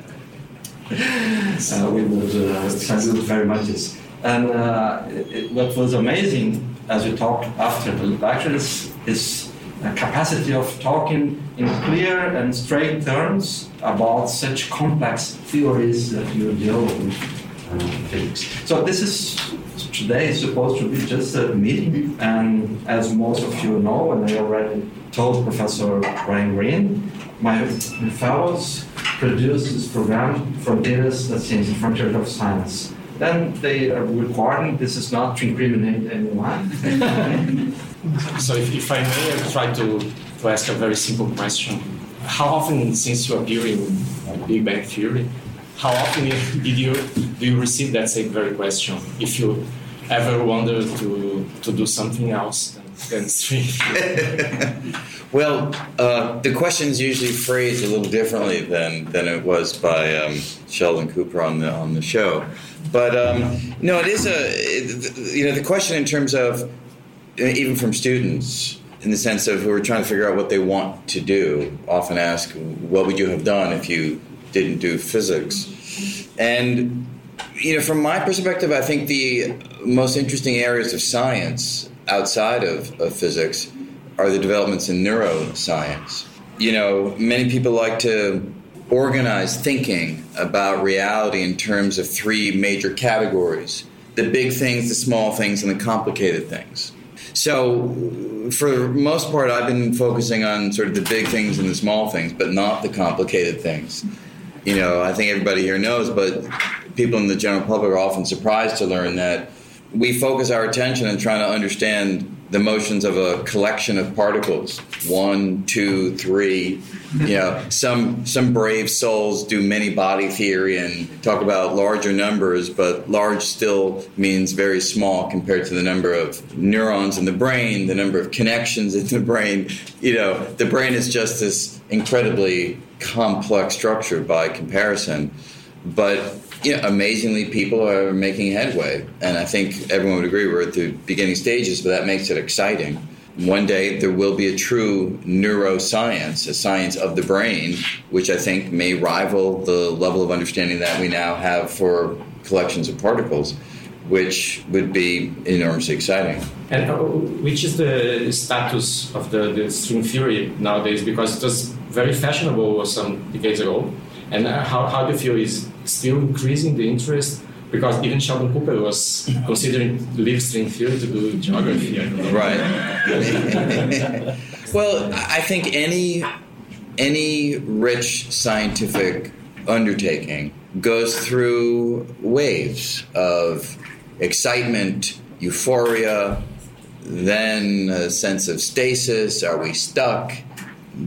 we would uh, salute very much this. And uh, it, what was amazing, as we talked after the lectures is capacity of talking in clear and straight terms about such complex theories that you deal with uh, physics. So this is today supposed to be just a meeting, and as most of you know, and I already told Professor Brian Greene, my fellows produced this program, Frontiers, the Science, Frontiers of Science then they are recording. This is not to incriminate anyone. so, if, if I may, I'll try to, to ask a very simple question. How often, since you appear in Big Bang Theory, how often did you do you receive that same very question? If you ever wonder to to do something else than string well, uh, the question is usually phrased a little differently than than it was by um, Sheldon Cooper on the on the show. But um, no, it is a it, you know the question in terms of even from students in the sense of who are trying to figure out what they want to do often ask what would you have done if you didn't do physics? And you know from my perspective i think the most interesting areas of science outside of, of physics are the developments in neuroscience. You know many people like to organize thinking about reality in terms of three major categories the big things the small things and the complicated things so, for the most part, I've been focusing on sort of the big things and the small things, but not the complicated things. You know, I think everybody here knows, but people in the general public are often surprised to learn that we focus our attention on trying to understand the motions of a collection of particles. One two three. You know some some brave souls do many body theory and talk about larger numbers but large still means very small compared to the number of neurons in the brain the number of connections in the brain. You know the brain is just this incredibly complex structure by comparison. But you know, amazingly, people are making headway, and I think everyone would agree we're at the beginning stages, but that makes it exciting. One day there will be a true neuroscience, a science of the brain, which I think may rival the level of understanding that we now have for collections of particles, which would be enormously exciting. And uh, which is the status of the, the string theory nowadays? Because it was very fashionable some decades ago. And uh, how, how do you feel is still increasing the interest because even Sheldon Cooper was considering leaf string theory to do geography. Right. well, I think any any rich scientific undertaking goes through waves of excitement, euphoria, then a sense of stasis. Are we stuck?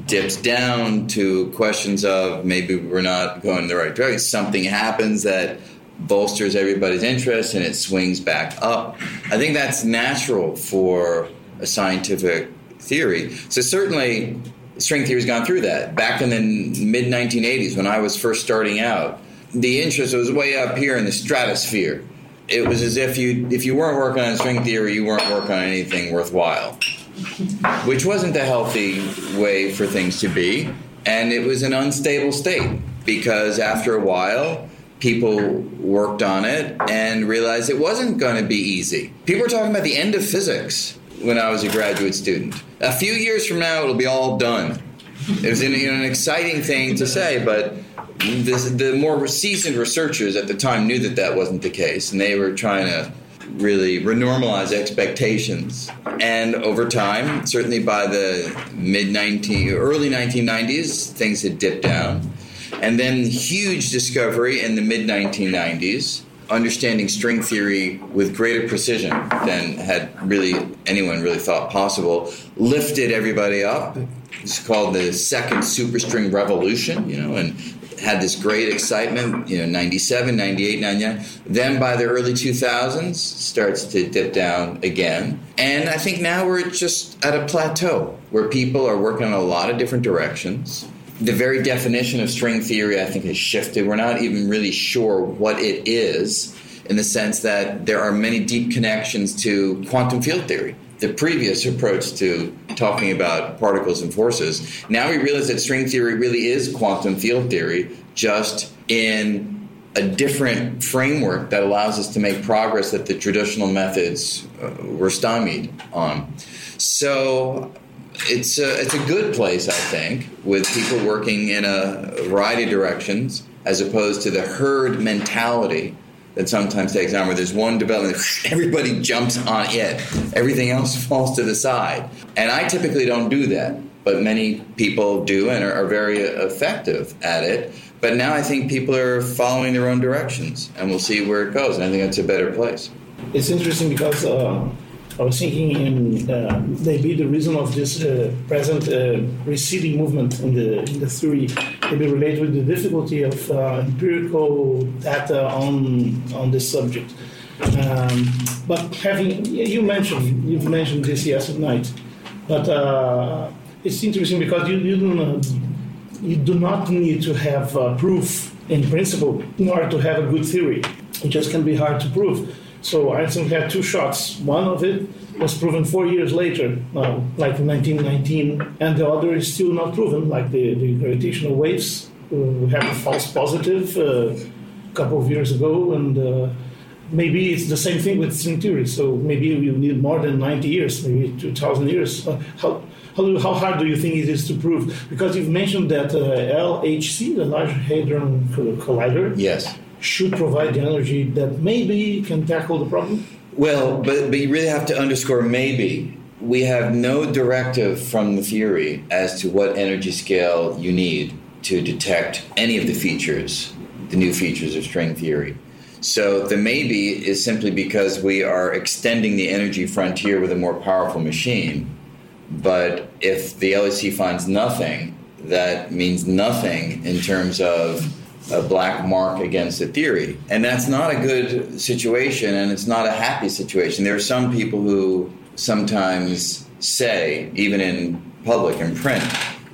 Dips down to questions of maybe we're not going the right direction. Something happens that bolsters everybody's interest and it swings back up. I think that's natural for a scientific theory. So certainly string theory's gone through that. Back in the mid 1980s when I was first starting out, the interest was way up here in the stratosphere. It was as if you if you weren't working on string theory, you weren't working on anything worthwhile which wasn't a healthy way for things to be. And it was an unstable state because after a while, people worked on it and realized it wasn't going to be easy. People were talking about the end of physics when I was a graduate student. A few years from now, it'll be all done. It was an, you know, an exciting thing to say, but this, the more seasoned researchers at the time knew that that wasn't the case, and they were trying to really renormalize expectations. And over time, certainly by the mid 19 early 1990s, things had dipped down. And then huge discovery in the mid 1990s, understanding string theory with greater precision than had really anyone really thought possible, lifted everybody up. It's called the second superstring revolution, you know, and had this great excitement, you know, 97, 98, 99. Then by the early 2000s, starts to dip down again. And I think now we're just at a plateau where people are working in a lot of different directions. The very definition of string theory, I think, has shifted. We're not even really sure what it is in the sense that there are many deep connections to quantum field theory the previous approach to talking about particles and forces. Now we realize that string theory really is quantum field theory, just in a different framework that allows us to make progress that the traditional methods uh, were stymied on. So it's a, it's a good place, I think, with people working in a variety of directions as opposed to the herd mentality that sometimes takes on where there's one development, everybody jumps on it, everything else falls to the side. And I typically don't do that, but many people do and are, are very effective at it But now I think people are following their own directions, and we'll see where it goes. And I think that's a better place. It's interesting because uh, I was thinking in uh, maybe the reason of this uh, present uh, receding movement in the, in the theory maybe related with the difficulty of uh, empirical data on on this subject. Um, but having you mentioned you've mentioned this yesterday night, but uh, it's interesting because you you do not you do not need to have proof in principle in order to have a good theory. It just can be hard to prove. So Einstein had two shots. One of it was proven four years later, uh, like in 1919, and the other is still not proven, like the, the gravitational waves. Uh, we a false positive uh, a couple of years ago, and uh, maybe it's the same thing with string theory. So maybe you need more than 90 years, maybe 2,000 years. Uh, how, how, how, hard do you think it is to prove? Because you've mentioned that uh, LHC, the Large Hadron Collider, yes should provide the energy that maybe can tackle the problem? Well, but, but you really have to underscore maybe. We have no directive from the theory as to what energy scale you need to detect any of the features, the new features of string theory. So the maybe is simply because we are extending the energy frontier with a more powerful machine. But if the LHC finds nothing, that means nothing in terms of a black mark against the theory. And that's not a good situation, and it's not a happy situation. There are some people who sometimes say, even in public and print,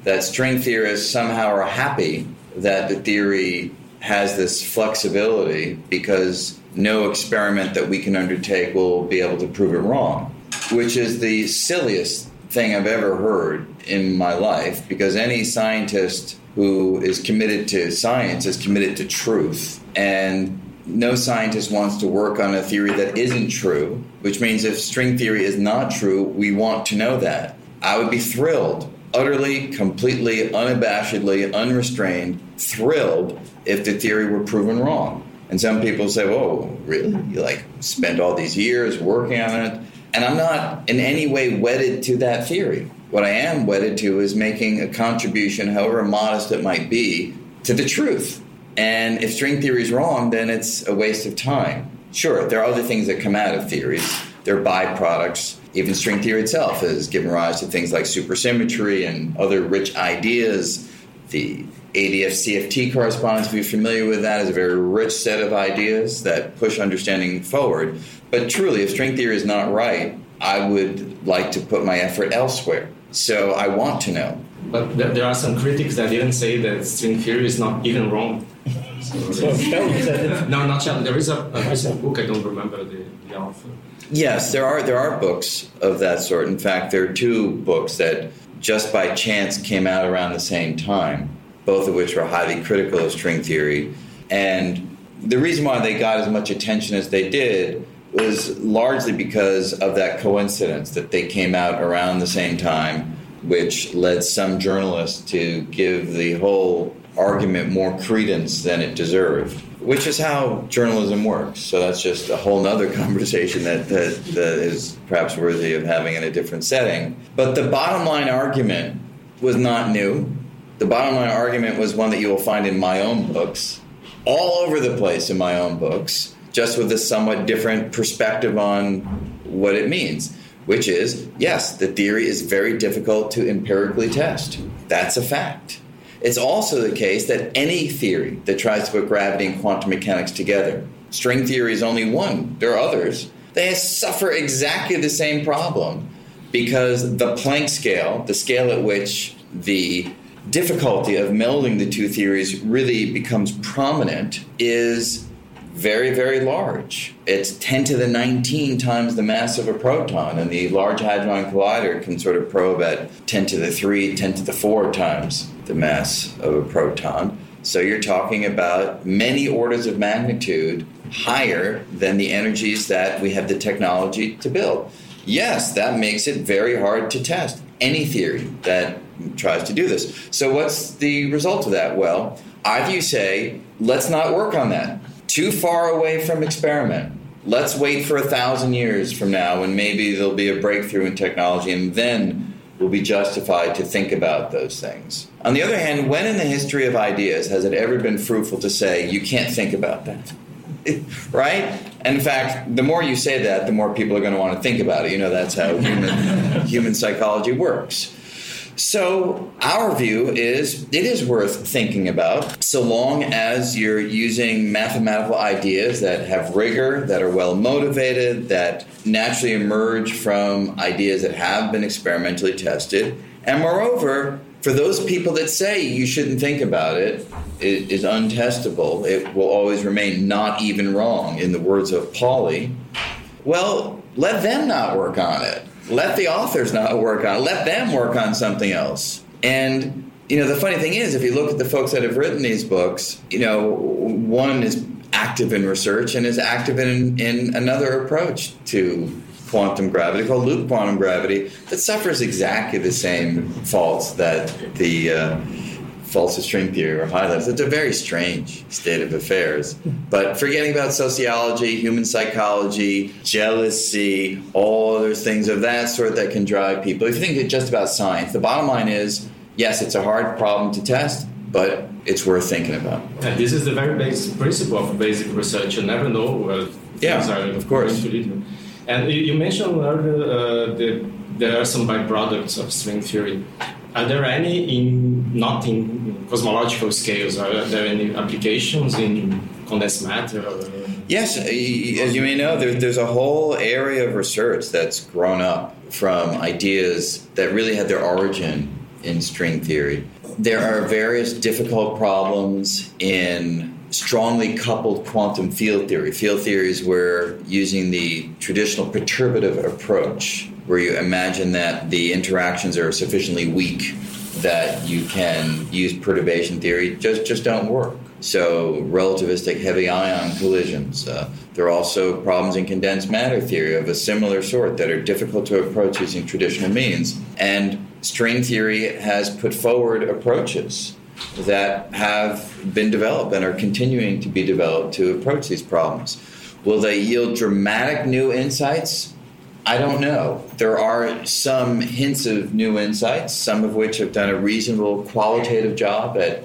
that string theorists somehow are happy that the theory has this flexibility because no experiment that we can undertake will be able to prove it wrong, which is the silliest thing I've ever heard in my life because any scientist who is committed to science is committed to truth. And no scientist wants to work on a theory that isn't true, which means if string theory is not true, we want to know that. I would be thrilled, utterly, completely, unabashedly, unrestrained, thrilled if the theory were proven wrong. And some people say, "Whoa, really? You like spent all these years working on it?" And I'm not in any way wedded to that theory. What I am wedded to is making a contribution, however modest it might be, to the truth. And if string theory is wrong, then it's a waste of time. Sure, there are other things that come out of theories. They're byproducts. Even string theory itself has given rise to things like supersymmetry and other rich ideas. The AdS/CFT correspondence, if you're familiar with that, is a very rich set of ideas that push understanding forward. But truly, if string theory is not right, I would like to put my effort elsewhere. So I want to know. But there are some critics that even say that string theory is not even wrong. So, So Sheldon said it. no, not Sheldon. There is a, a recent book. I don't remember the, the author. Yes, there are there are books of that sort. In fact, there are two books that just by chance came out around the same time, both of which were highly critical of string theory. And the reason why they got as much attention as they did was largely because of that coincidence that they came out around the same time, which led some journalists to give the whole argument more credence than it deserved, which is how journalism works. So that's just a whole other conversation that, that, that is perhaps worthy of having in a different setting. But the bottom line argument was not new. The bottom line argument was one that you will find in my own books, all over the place in my own books just with a somewhat different perspective on what it means, which is yes, the theory is very difficult to empirically test. That's a fact. It's also the case that any theory that tries to put gravity and quantum mechanics together, string theory is only one, there are others, they suffer exactly the same problem because the Planck scale, the scale at which the difficulty of melding the two theories really becomes prominent, is very, very large. It's 10 to the 19 times the mass of a proton, and the Large Hadron Collider can sort of probe at 10 to the 3, 10 to the 4 times the mass of a proton. So you're talking about many orders of magnitude higher than the energies that we have the technology to build. Yes, that makes it very hard to test any theory that tries to do this. So, what's the result of that? Well, either you say, let's not work on that too far away from experiment. Let's wait for a thousand years from now and maybe there'll be a breakthrough in technology and then we'll be justified to think about those things. On the other hand, when in the history of ideas has it ever been fruitful to say, you can't think about that? right? And in fact, the more you say that, the more people are going to want to think about it. You know, that's how human, human psychology works. So, our view is it is worth thinking about so long as you're using mathematical ideas that have rigor, that are well motivated, that naturally emerge from ideas that have been experimentally tested. And moreover, for those people that say you shouldn't think about it, it is untestable, it will always remain not even wrong, in the words of Pauli, well, let them not work on it let the authors not work on. Let them work on something else. And you know, the funny thing is, if you look at the folks that have written these books, you know, one is active in research and is active in, in another approach to quantum gravity called loop quantum gravity that suffers exactly the same faults that the uh, false string theory or highlights. It's a very strange state of affairs. But forgetting about sociology, human psychology, jealousy, all other things of that sort that can drive people. If you think just about science, the bottom line is yes, it's a hard problem to test, but it's worth thinking about. And this is the very basic principle of basic research. You never know where yeah, things are of course. to lead. And you mentioned earlier uh, that there are some byproducts of string theory. Are there any in not in cosmological scales? Are there any applications in condensed matter? Yes, as you may know, there, there's a whole area of research that's grown up from ideas that really had their origin in string theory. There are various difficult problems in strongly coupled quantum field theory. Field theory is where using the traditional perturbative approach where you imagine that the interactions are sufficiently weak that you can use perturbation theory just just don't work. So relativistic heavy ion collisions. Uh, there are also problems in condensed matter theory of a similar sort that are difficult to approach using traditional means. And string theory has put forward approaches that have been developed and are continuing to be developed to approach these problems. Will they yield dramatic new insights? I don't know. There are some hints of new insights, some of which have done a reasonable qualitative job at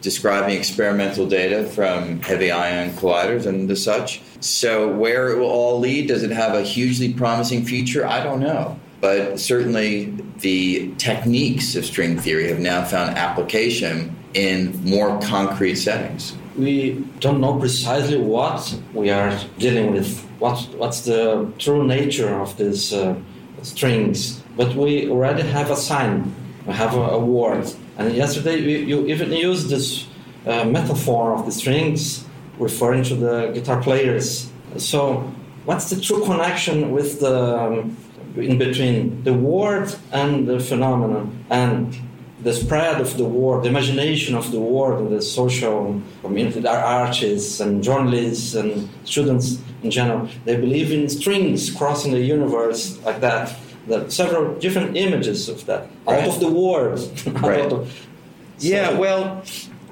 describing experimental data from heavy ion colliders and the such. So, where it will all lead, does it have a hugely promising future? I don't know. But certainly, the techniques of string theory have now found application in more concrete settings. We don't know precisely what we are dealing with what, what's the true nature of these uh, strings. But we already have a sign, we have a, a word. And yesterday you even used this uh, metaphor of the strings referring to the guitar players. So, what's the true connection with the um, in between the word and the phenomenon and the spread of the word, the imagination of the word, and the social community, our artists and journalists and students in general. They believe in strings crossing the universe like that. There several different images of that right. out of the word. right. Of, so. Yeah, well,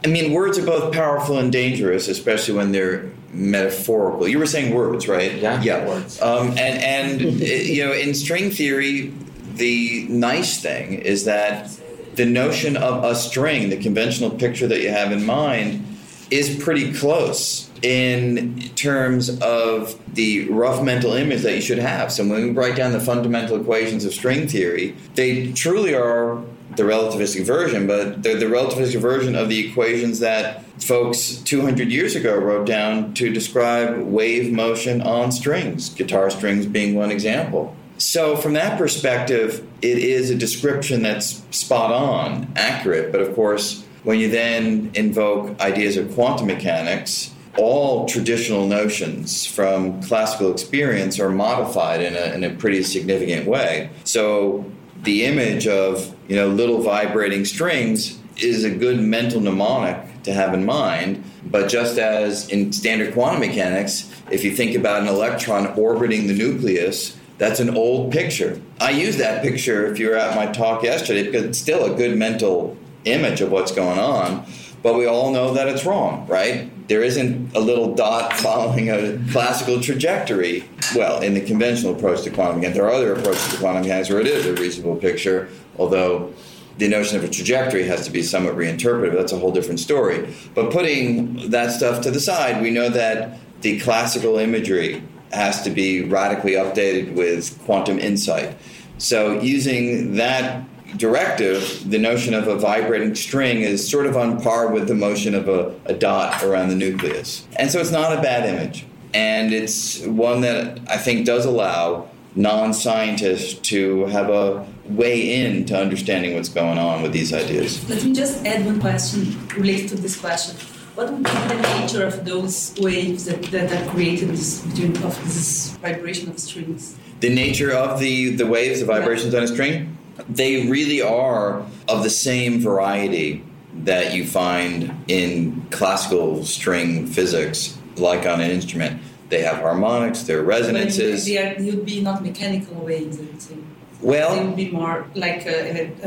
I mean, words are both powerful and dangerous, especially when they're metaphorical. You were saying words, right? Yeah, yeah. Words. Um, and and you know, in string theory, the nice thing is that the notion of a string, the conventional picture that you have in mind, is pretty close in terms of the rough mental image that you should have. So when we write down the fundamental equations of string theory, they truly are the relativistic version, but they're the relativistic version of the equations that folks 200 years ago wrote down to describe wave motion on strings, guitar strings being one example. So, from that perspective, it is a description that's spot on, accurate, but of course, when you then invoke ideas of quantum mechanics, all traditional notions from classical experience are modified in a, in a pretty significant way. So the image of you know little vibrating strings is a good mental mnemonic to have in mind. But just as in standard quantum mechanics, if you think about an electron orbiting the nucleus, that's an old picture. I use that picture if you were at my talk yesterday because it's still a good mental image of what's going on. But we all know that it's wrong, right? there isn't a little dot following a classical trajectory. Well, in the conventional approach to quantum mechanics, there are other approaches to quantum mechanics where it is a reasonable picture, although the notion of a trajectory has to be somewhat reinterpreted. That's a whole different story. But putting that stuff to the side, we know that the classical imagery has to be radically updated with quantum insight. So, using that directive, the notion of a vibrating string is sort of on par with the motion of a, a dot around the nucleus. And so, it's not a bad image. And it's one that I think does allow non scientists to have a way in to understanding what's going on with these ideas. Let me just add one question related to this question. What would be the nature of those waves that, that are created this, between of this vibration of strings? The nature of the, the waves, the vibrations yeah. on a string, they really are of the same variety that you find in classical string physics, like on an instrument. They have harmonics, there are resonances. They, would be not mechanical waves, I would say. Well, they would be more like uh,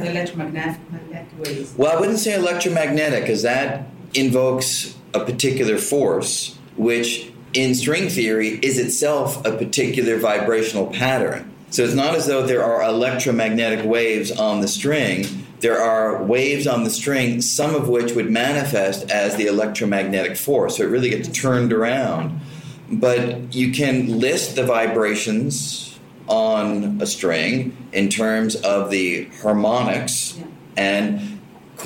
electromagnetic waves. Well, I wouldn't say electromagnetic, because that invokes a particular force, which in string theory is itself a particular vibrational pattern. So it's not as though there are electromagnetic waves on the string. There are waves on the string, some of which would manifest as the electromagnetic force. So it really gets turned around. But you can list the vibrations on a string in terms of the harmonics yeah. and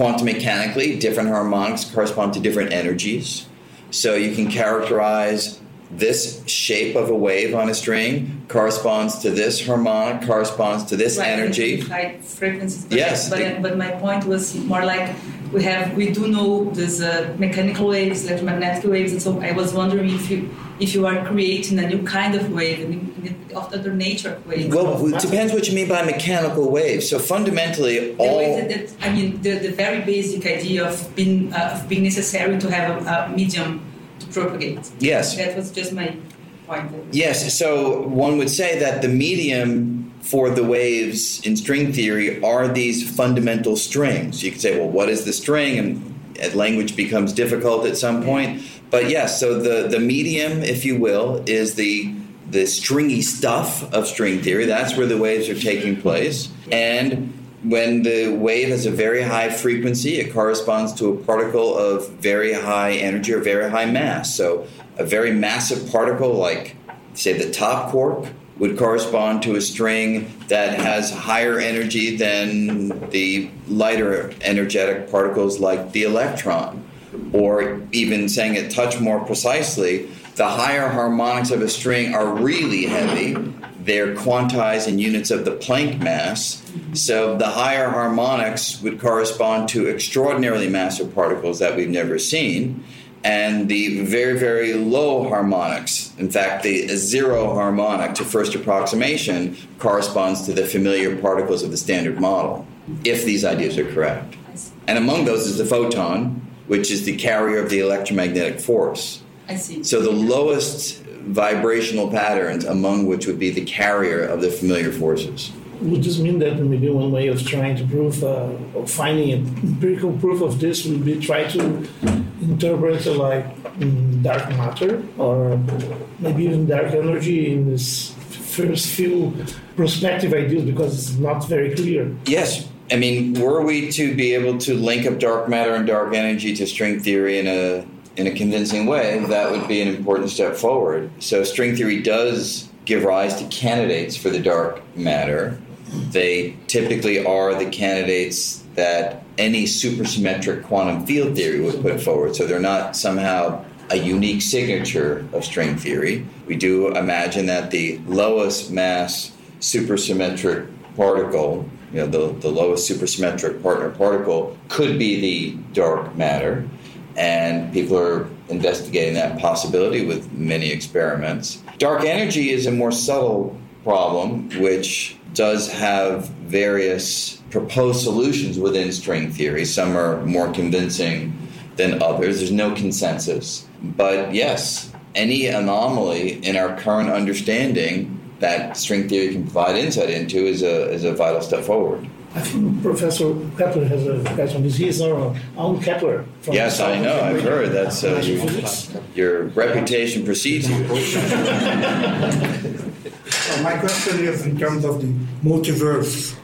quantum mechanically different harmonics correspond to different energies so you can characterize this shape of a wave on a string corresponds to this harmonic, corresponds to this right, energy. High frequencies. But yes. But, but my point was more like we have we do know there's uh, mechanical waves, electromagnetic waves, and so I was wondering if you if you are creating a new kind of wave, a of other nature of waves. Well, it depends what you mean by mechanical waves. So fundamentally, all that, that, I mean the, the very basic idea of being uh, of being necessary to have a, a medium to propagate. Yes. That was just my point. Yes, so one would say that the medium for the waves in string theory are these fundamental strings. You could say, well, what is the string? And language becomes difficult at some point. But yes, so the, the medium, if you will, is the the stringy stuff of string theory. That's where the waves are taking place. And when the wave has a very high frequency, it corresponds to a particle of very high energy or very high mass. So, a very massive particle, like, say, the top quark, would correspond to a string that has higher energy than the lighter energetic particles, like the electron. Or even saying it touch more precisely, the higher harmonics of a string are really heavy. They're quantized in units of the Planck mass so the higher harmonics would correspond to extraordinarily massive particles that we've never seen, and the very, very low harmonics, in fact, the zero harmonic to first approximation, corresponds to the familiar particles of the standard model, if these ideas are correct. And among those is the photon, which is the carrier of the electromagnetic force. I see. So the lowest vibrational patterns among which would be the carrier of the familiar forces would this mean that maybe one way of trying to prove, uh, of finding empirical proof of this would be try to interpret like dark matter or maybe even dark energy in this first few prospective ideas because it's not very clear. Yes. I mean, were we to be able to link up dark matter and dark energy to string theory in a in a convincing way, that would be an important step forward. So string theory does give rise to candidates for the dark matter they typically are the candidates that any supersymmetric quantum field theory would put forward. So they're not somehow a unique signature of string theory. We do imagine that the lowest mass supersymmetric particle, you know, the, the lowest supersymmetric partner particle, could be the dark matter. And people are investigating that possibility with many experiments. Dark energy is a more subtle problem, which does have various proposed solutions within string theory. Some are more convincing than others. There's no consensus. But yes, any anomaly in our current understanding that string theory can provide insight into is a, is a vital step forward. I think Professor Kepler has a question. He is our own Kepler. yes, I know. I've heard. That's uh, your, your reputation precedes you. my question is in terms of the multiverse.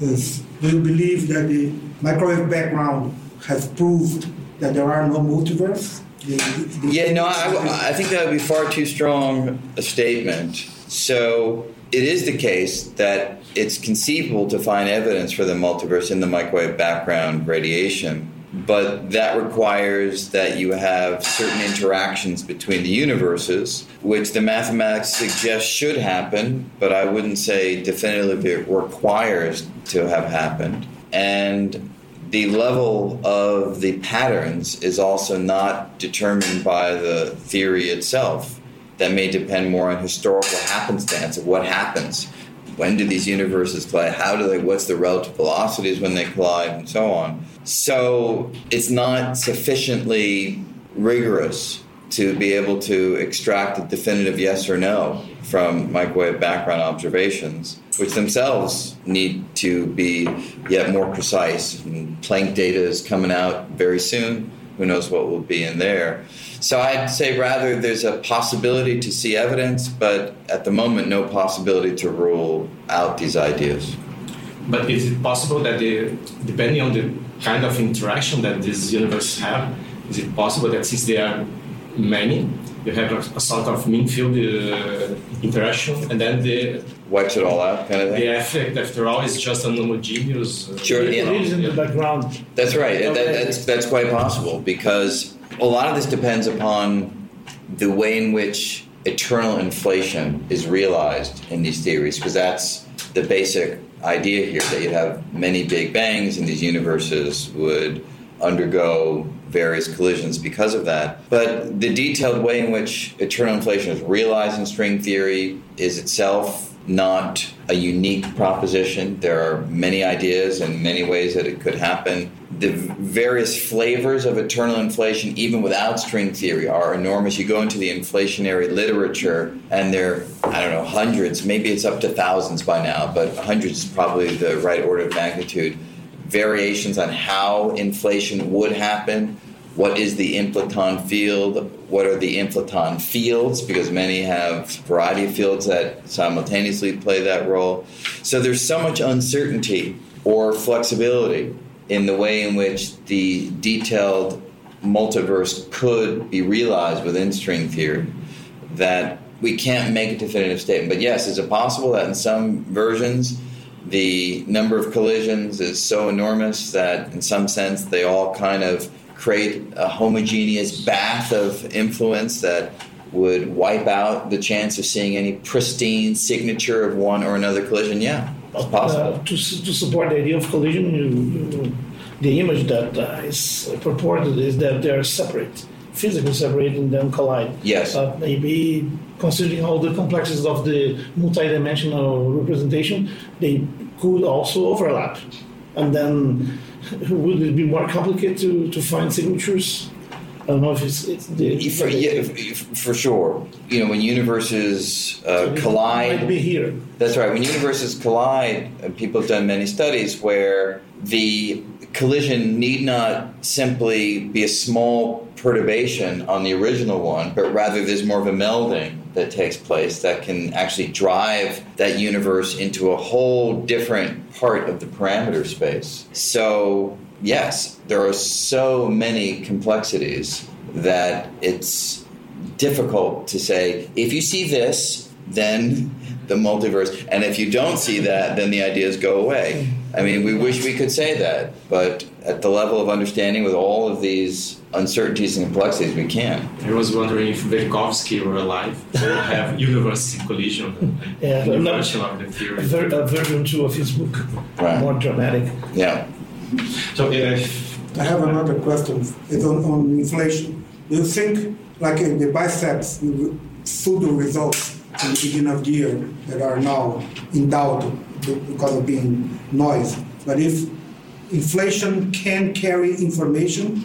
Is do you believe that the microwave background has proved that there are no multiverse? The, the Yeah, no, I, I think that would be far too strong a statement. So it is the case that it's conceivable to find evidence for the multiverse in the microwave background radiation, but that requires that you have certain interactions between the universes, which the mathematics suggests should happen, but I wouldn't say definitively it requires to have happened. And the level of the patterns is also not determined by the theory itself. That may depend more on historical happenstance of what happens. When do these universes collide? How do they? What's the relative velocities when they collide, and so on. So it's not sufficiently rigorous to be able to extract a definitive yes or no from microwave background observations, which themselves need to be yet more precise. And Planck data is coming out very soon. Who knows what will be in there? So I'd say rather there's a possibility to see evidence, but at the moment, no possibility to rule out these ideas. But is it possible that the, depending on the kind of interaction that these universes have, is it possible that since there are many, you have a, a sort of mean field uh, interaction, and then the Wipes it all out, kind of thing. the effect after all is just an homogeneous. uh, Sure, yeah. It is in the background. That's right. That, that's that's quite possible because a lot of this depends upon the way in which eternal inflation is realized in these theories, because that's the basic idea here that you have many big bangs and these universes would undergo various collisions because of that. But the detailed way in which eternal inflation is realized in string theory is itself not a unique proposition. There are many ideas and many ways that it could happen. The various flavors of eternal inflation, even without string theory, are enormous. You go into the inflationary literature, and there, are, I don't know, hundreds, maybe it's up to thousands by now, but hundreds is probably the right order of magnitude. Variations on how inflation would happen, what is the inflaton field, what are the inflaton fields, because many have variety of fields that simultaneously play that role. So there's so much uncertainty or flexibility in the way in which the detailed multiverse could be realized within string theory that we can't make a definitive statement. But yes, is it possible that in some versions the number of collisions is so enormous that in some sense they all kind of create a homogeneous bath of influence that would wipe out the chance of seeing any pristine signature of one or another collision? Yeah, it's possible. Uh, to, to support the idea of collision, you, you, the image that uh, is purported is that they are separate, physically separate, and then collide. Yes. But maybe considering all the complexities of the multidimensional representation, they could also overlap. And then would it be more complicated to, to find signatures? I don't know if it's, it's the. For, yeah, for sure. You know, when universes uh, Might collide, be here. That's right. When universes collide, people have done many studies where the collision need not simply be a small perturbation on the original one, but rather there's more of a melding that takes place that can actually drive that universe into a whole different part of the parameter space. So, yes, there are so many complexities that it's difficult to say if you see this, then the multiverse, and if you don't see that, then the ideas go away. I mean, we wish we could say that, but at the level of understanding with all of these uncertainties and complexities, we can't. I was wondering if Velikovsky were alive, he would have universe collision, Yeah, new I'm not- version of the A, theory. ver- a version two of his book, Right. more dramatic. Yeah. So if I have another question. It's on, on inflation. Do you think, like in the biceps, you- pseudo results in the beginning of the year that are now in doubt because of being noise, but if inflation can carry information,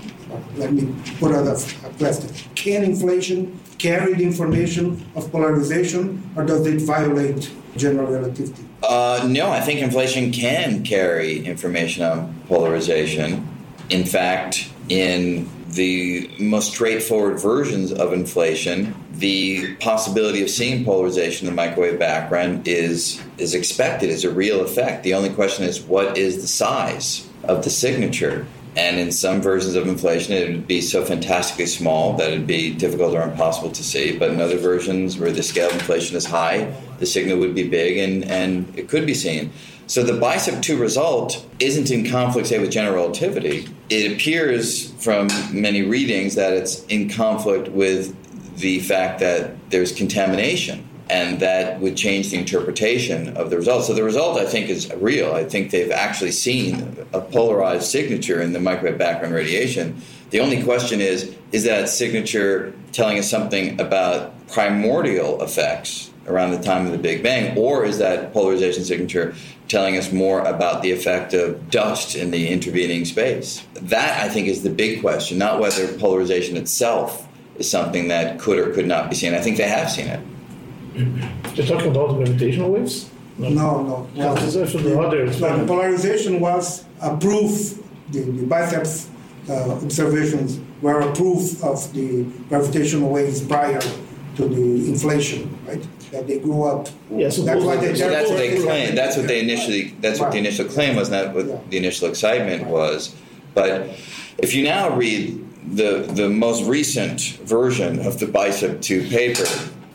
let me put out a question. Can inflation carry the information of polarization, or does it violate general relativity? Uh, no, I think inflation can carry information on polarization. In fact, in the most straightforward versions of inflation, the possibility of seeing polarization in the microwave background is is expected, is a real effect. The only question is what is the size of the signature? And in some versions of inflation, it would be so fantastically small that it'd be difficult or impossible to see. But in other versions where the scale of inflation is high, the signal would be big and, and it could be seen. So the BICEP 2 result isn't in conflict, say, with general relativity. It appears from many readings that it's in conflict with the fact that there's contamination and that would change the interpretation of the result. So the result, I think, is real. I think they've actually seen a polarized signature in the microwave background radiation. The only question is is that signature telling us something about primordial effects around the time of the Big Bang, or is that polarization signature telling us more about the effect of dust in the intervening space? That, I think, is the big question, not whether polarization itself is something that could or could not be seen. I think they have seen it. You're talking about gravitational waves? No, no. Well, this is the other. the polarization was a proof, the, the biceps uh, observations were a proof of the gravitational waves prior to the inflation, right? That they grew up. Yeah, so that's why they. So that's what they therefore- claim. That's what they initially. That's what the initial claim was. Not what Yeah. the initial excitement was. But if you now read the the most recent version of the Bicep Two paper,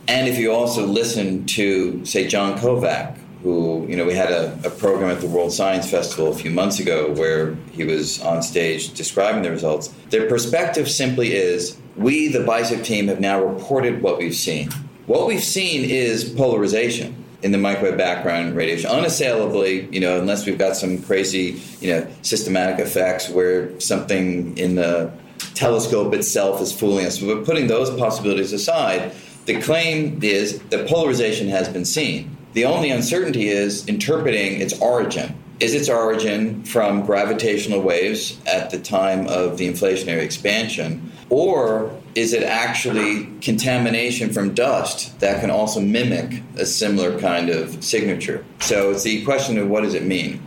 and if you also listen to say John Kovac, who you know we had a, a program at the World Science Festival a few months ago where he was on stage describing the results. Their perspective simply is: we, the Bicep team, have now reported what we've seen. What we've seen is polarization in the microwave background radiation, unassailably, you know, unless we've got some crazy, you know, systematic effects where something in the telescope itself is fooling us. But putting those possibilities aside, the claim is that polarization has been seen. The only uncertainty is interpreting its origin. Is its origin from gravitational waves at the time of the inflationary expansion, or is it actually contamination from dust that can also mimic a similar kind of signature? So it's the question of what does it mean?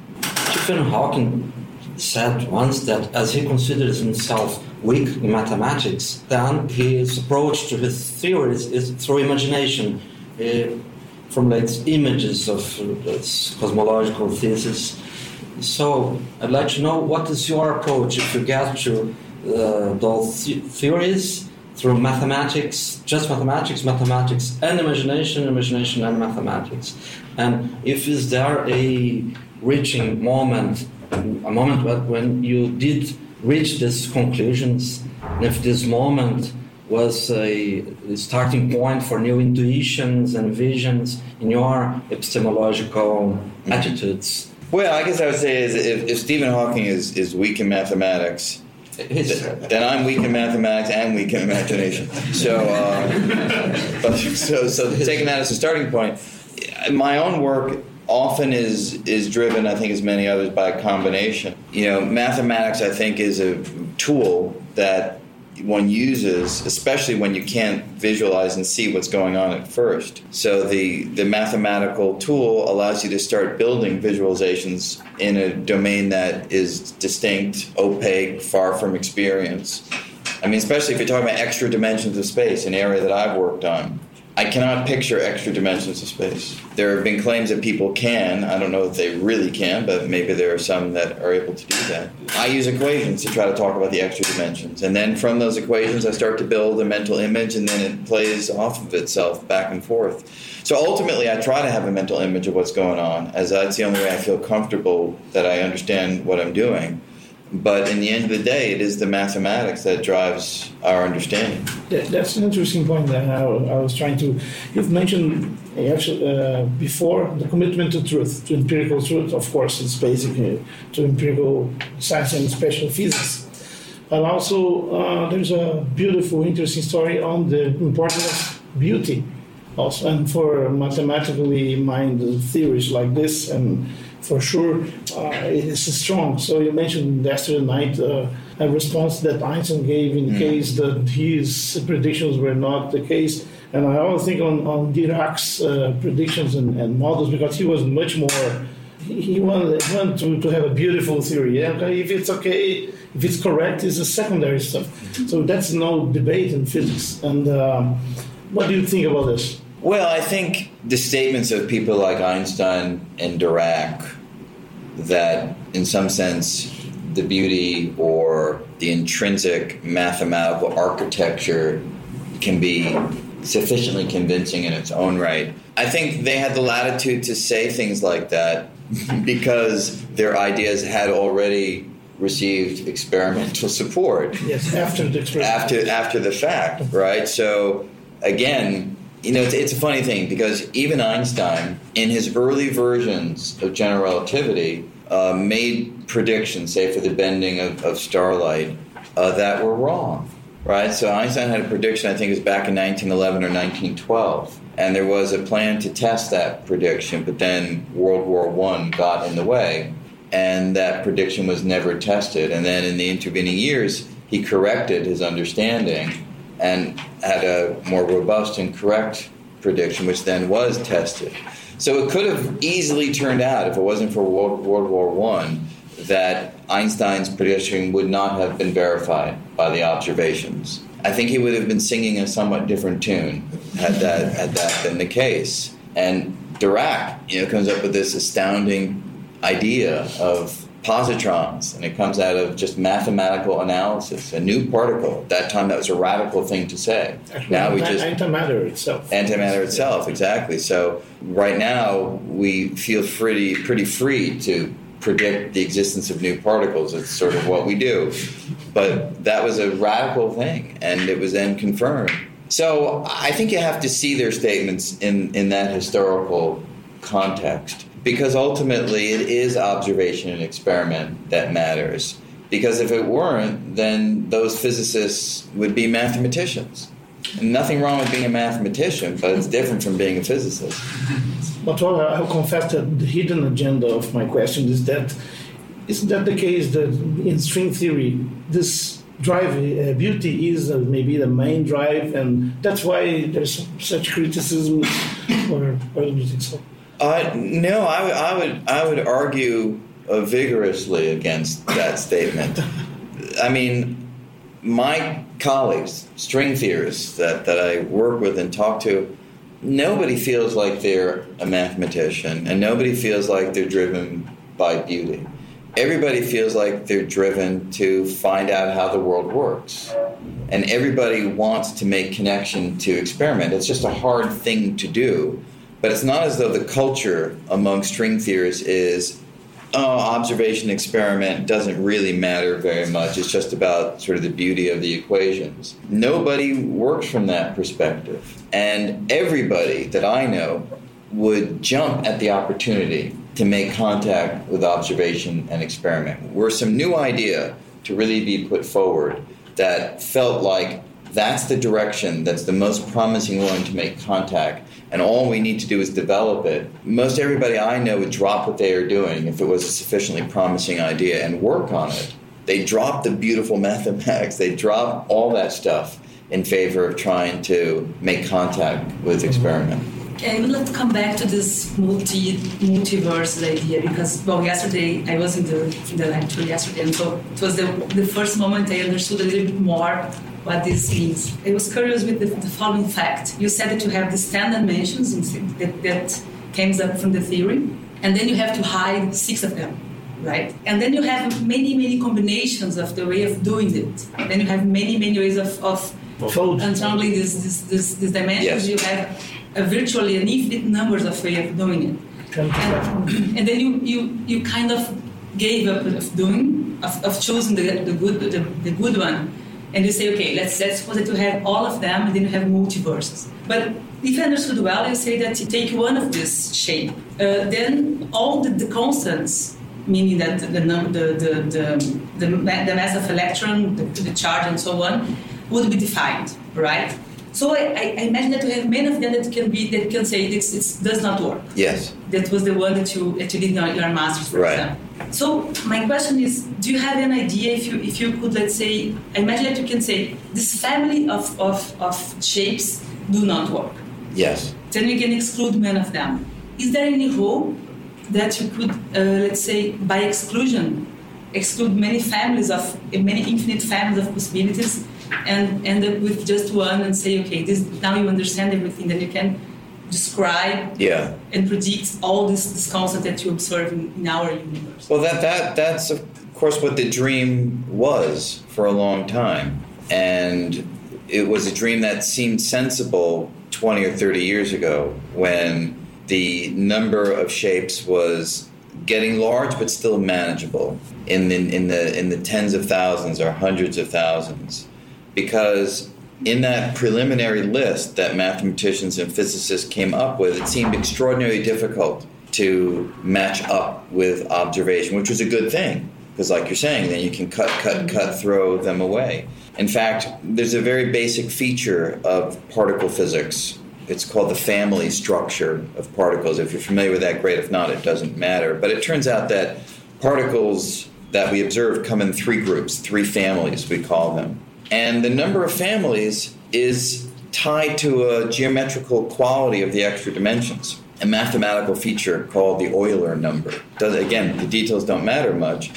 Stephen Hawking said once that as he considers himself weak in mathematics, then his approach to his theories is through imagination. He formulates images of uh, his cosmological thesis. So I'd like to know what is your approach if you get to uh, those the- theories through mathematics, just mathematics, mathematics, and imagination, imagination and mathematics. And if is there a reaching moment, a moment when you did reach these conclusions, and if this moment was a starting point for new intuitions and visions in your epistemological attitudes. Well, I guess I would say is if, if Stephen Hawking is, is weak in mathematics, then I'm weak in mathematics and weak in imagination. So, uh, but, so, so taking that as a starting point, my own work often is is driven, I think, as many others, by a combination. You know, mathematics, I think, is a tool that one uses, especially when you can't visualize and see what's going on at first. So the the mathematical tool allows you to start building visualizations in a domain that is distinct, opaque, far from experience. I mean, especially if you're talking about extra dimensions of space, an area that I've worked on. I cannot picture extra dimensions of space. There have been claims that people can. I don't know if they really can, but maybe there are some that are able to do that. I use equations to try to talk about the extra dimensions. And then from those equations, I start to build a mental image, and then it plays off of itself back and forth. So ultimately, I try to have a mental image of what's going on, as that's the only way I feel comfortable that I understand what I'm doing. But in the end of the day, it is the mathematics that drives our understanding. That, that's an interesting point that I, I was trying to. You've mentioned uh, actually uh, before the commitment to truth, to empirical truth. Of course, it's basic to empirical science and special physics. But also, uh, there's a beautiful, interesting story on the importance of beauty, also, and for mathematically minded theories like this, and for sure, uh, it is strong. So you mentioned yesterday night uh, a response that Einstein gave in case that his predictions were not the case. And I always think on, on Dirac's uh, predictions and, and models because he was much more he wanted, wanted to, to have a beautiful theory. Yeah? If it's okay, if it's correct, it's a secondary stuff. So that's no debate in physics. And um, what do you think about this? Well, I think the statements of people like Einstein and Dirac that, in some sense, the beauty or the intrinsic mathematical architecture can be sufficiently convincing in its own right. I think they had the latitude to say things like that because their ideas had already received experimental support. Yes, after the experiment. After after the fact, right? So again, you know, it's, it's, a funny thing because even Einstein, in his early versions of general relativity, uh, made predictions, say for the bending of, of starlight, uh, that were wrong, right? So Einstein had a prediction, I think it was back in 1911 or 1912, and there was a plan to test that prediction, but then World War One got in the way, and that prediction was never tested. And then in the intervening years, he corrected his understanding and had a more robust and correct prediction, which then was tested. So it could have easily turned out, if it wasn't for World, World War One, that Einstein's prediction would not have been verified by the observations. I think he would have been singing a somewhat different tune had that had that been the case. And Dirac, you know, comes up with this astounding idea of positrons, and it comes out of just mathematical analysis. A new particle. At that time, that was a radical thing to say. Actually, now we just antimatter itself. Antimatter itself, exactly. So right now we feel pretty pretty free to predict the existence of new particles. It's sort of what we do. But that was a radical thing, and it was then confirmed. So I think you have to see their statements in in that historical context because ultimately it is observation and experiment that matters. Because if it weren't, then those physicists would be mathematicians. And nothing wrong with being a mathematician, but it's different from being a physicist. But well, I'll confess that the hidden agenda of my question is that isn't that the case that in string theory this drive uh, beauty is uh, maybe the main drive, and that's why there's such criticism, or, or do you think so? Uh, no, I, would I would argue uh, vigorously against that statement. I mean, my colleagues, string theorists that, that I work with and talk to, nobody feels like they're a mathematician, and nobody feels like they're driven by beauty. Everybody feels like they're driven to find out how the world works. And everybody wants to make connection to experiment. It's just a hard thing to do but it's not as though the culture among string theorists is, oh, observation experiment doesn't really matter very much. It's just about sort of the beauty of the equations. Nobody works from that perspective. And everybody that I know would jump at the opportunity to make contact with observation and experiment. Were some new idea to really be put forward that felt like that's the direction that's the most promising one to make contact and all we need to do is develop it. Most everybody I know would drop what they are doing if it was a sufficiently promising idea and work on it. They drop the beautiful mathematics, they drop all that stuff in favor of trying to make contact with experiment. I would like to come back to this multi multiverse idea because well yesterday I was in the in the lecture yesterday and so it was the, the first moment I understood a little bit more what this means. I was curious with the, the following fact. You said that you have these 10 dimensions that, that comes up from the theory, and then you have to hide six of them, right? And then you have many, many combinations of the way of doing it. Then you have many, many ways of, of untangling these, these, these, dimensions. Yes. You have virtually an infinite numbers of ways of doing it. And, and, then you, you, you kind of gave up of doing, of, of choosing the, the, good, the, the good one and you say, okay, let's, let's suppose that you have all of them and then you have multiverses. But if I understood well, you say that you take one of this shape, uh, then all the, the, constants, meaning that the, the, the, the, the, mass of electron, the, the charge, and so on, would be defined, right? So I, I, imagine that you have many of them that can be that can say this it does not work. Yes. That was the one that you that you did your, your masters, for right. example. So my question is, do you have an idea if you if you could let's say I imagine that you can say this family of, of, of shapes do not work. Yes. Then we can exclude many of them. Is there any hope that you could, uh, let's say, by exclusion, exclude many families of many infinite families of possibilities, and end up with just one and say, okay, this now you understand everything. Then you can describe Yeah. and predict all this, this concept that you observe in, in our universe. Well, that, that that's of course what the dream was for a long time, and it was a dream that seemed sensible twenty or thirty years ago when the number of shapes was getting large but still manageable in the in the in the tens of thousands or hundreds of thousands, because in that preliminary list that mathematicians and physicists came up with, it seemed extraordinarily difficult to match up with observation, which was a good thing. Because, like you're saying, then you can cut, cut, cut, throw them away. In fact, there's a very basic feature of particle physics. It's called the family structure of particles. If you're familiar with that, great. If not, it doesn't matter. But it turns out that particles that we observe come in three groups, three families, we call them. And the number of families is tied to a geometrical quality of the extra dimensions, a mathematical feature called the Euler number. Does, again, the details don't matter much,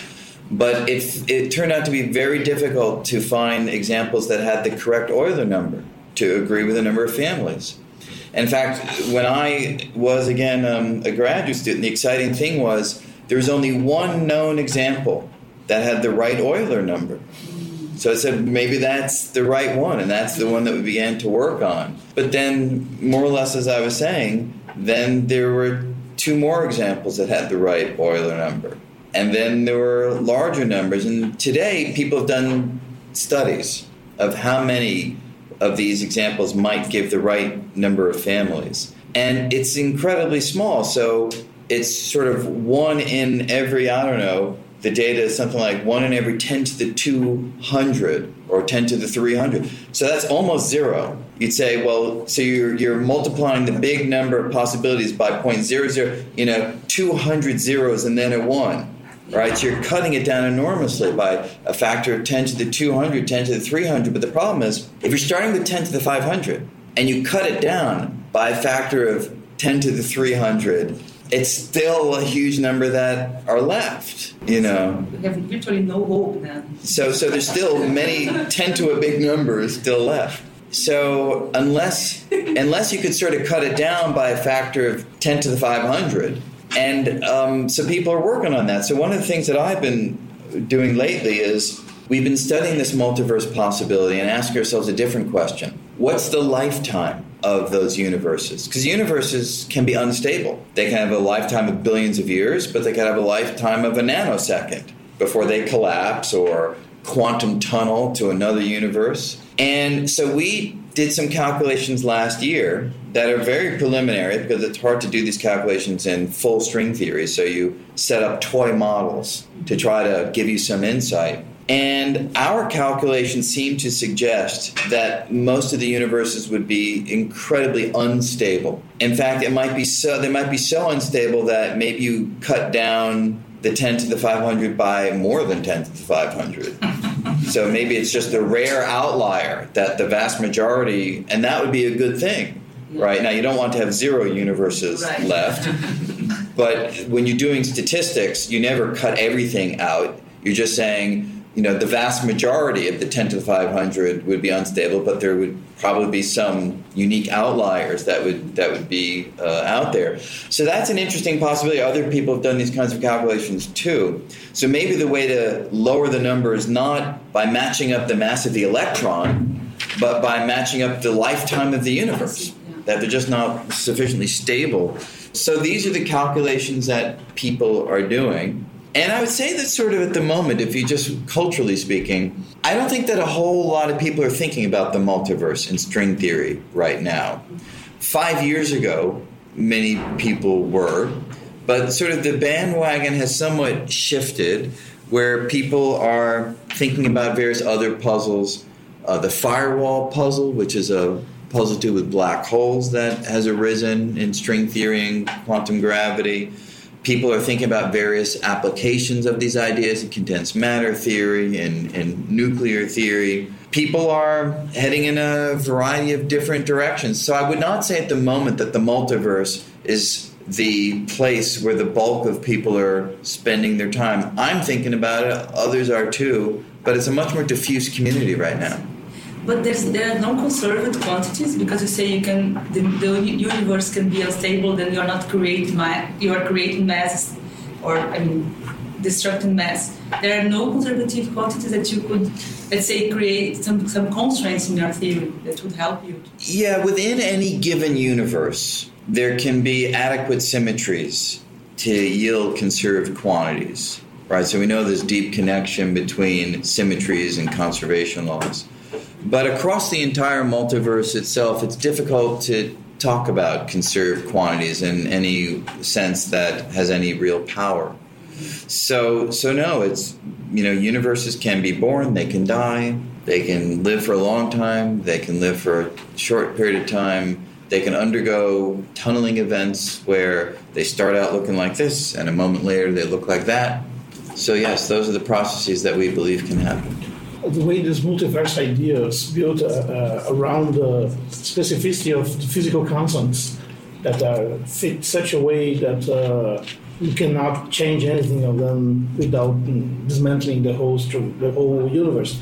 but it, it turned out to be very difficult to find examples that had the correct Euler number to agree with the number of families. In fact, when I was again um, a graduate student, the exciting thing was there was only one known example that had the right Euler number. So I said, maybe that's the right one, and that's the one that we began to work on. But then, more or less, as I was saying, then there were two more examples that had the right Euler number. And then there were larger numbers. And today, people have done studies of how many of these examples might give the right number of families. And it's incredibly small. So it's sort of one in every, I don't know, the data is something like 1 in every 10 to the 200 or 10 to the 300. So that's almost zero. You'd say, well, so you're, you're multiplying the big number of possibilities by 0.00, you know, 200 zeros and then a 1. Right, so you're cutting it down enormously by a factor of 10 to the 200, 10 to the 300. But the problem is, if you're starting with 10 to the 500 and you cut it down by a factor of 10 to the 300, it's still a huge number that are left, you know. We have virtually no hope then. So, so there's still many 10 to a big number is still left. So unless unless you could sort of cut it down by a factor of 10 to the 500, and um, so people are working on that. So one of the things that I've been doing lately is we've been studying this multiverse possibility and ask ourselves a different question: What's the lifetime of those universes? Because universes can be unstable. They can have a lifetime of billions of years, but they can have a lifetime of a nanosecond before they collapse or quantum tunnel to another universe. And so we did some calculations last year that are very preliminary because it's hard to do these calculations in full string theory. So you set up toy models to try to give you some insight. And our calculations seem to suggest that most of the universes would be incredibly unstable. In fact, it might be so they might be so unstable that maybe you cut down the 10 to the 500 by more than 10 to the 500. so maybe it's just a rare outlier that the vast majority, and that would be a good thing, right? Now, you don't want to have zero universes Right. left, but when you're doing statistics, you never cut everything out. You're just saying, you know, the vast majority of the 10 to the 500 would be unstable, but there would probably be some unique outliers that would that would be uh, out there. So that's an interesting possibility. Other people have done these kinds of calculations too. So maybe the way to lower the number is not by matching up the mass of the electron, but by matching up the lifetime of the universe. That they're just not sufficiently stable. So these are the calculations that people are doing. And I would say that sort of at the moment, if you just culturally speaking, I don't think that a whole lot of people are thinking about the multiverse and string theory right now. Five years ago, many people were, but sort of the bandwagon has somewhat shifted where people are thinking about various other puzzles. Uh, the firewall puzzle, which is a puzzle to do with black holes that has arisen in string theory and quantum gravity people are thinking about various applications of these ideas in condensed matter theory and, and nuclear theory. People are heading in a variety of different directions. So I would not say at the moment that the multiverse is the place where the bulk of people are spending their time. I'm thinking about it, others are too, but it's a much more diffuse community right now. But there's, there are no conserved quantities because you say you can the, the universe can be unstable, then you're not creating you are creating mass, or I mean, destructing mass. There are no conservative quantities that you could, let's say, create some some constraints in your theory that would help you. Yeah, within any given universe, there can be adequate symmetries to yield conserved quantities. Right, so we know there's deep connection between symmetries and conservation laws. But across the entire multiverse itself, it's difficult to talk about conserved quantities in any sense that has any real power. So, so no, it's you know, universes can be born, they can die, they can live for a long time, they can live for a short period of time. They can undergo tunneling events where they start out looking like this, and a moment later they look like that. So, yes, those are the processes that we believe can happen the way this multiverse idea is built uh, uh, around the specificity of the physical constants that are fit such a way that uh, you cannot change anything of them without dismantling the whole the whole universe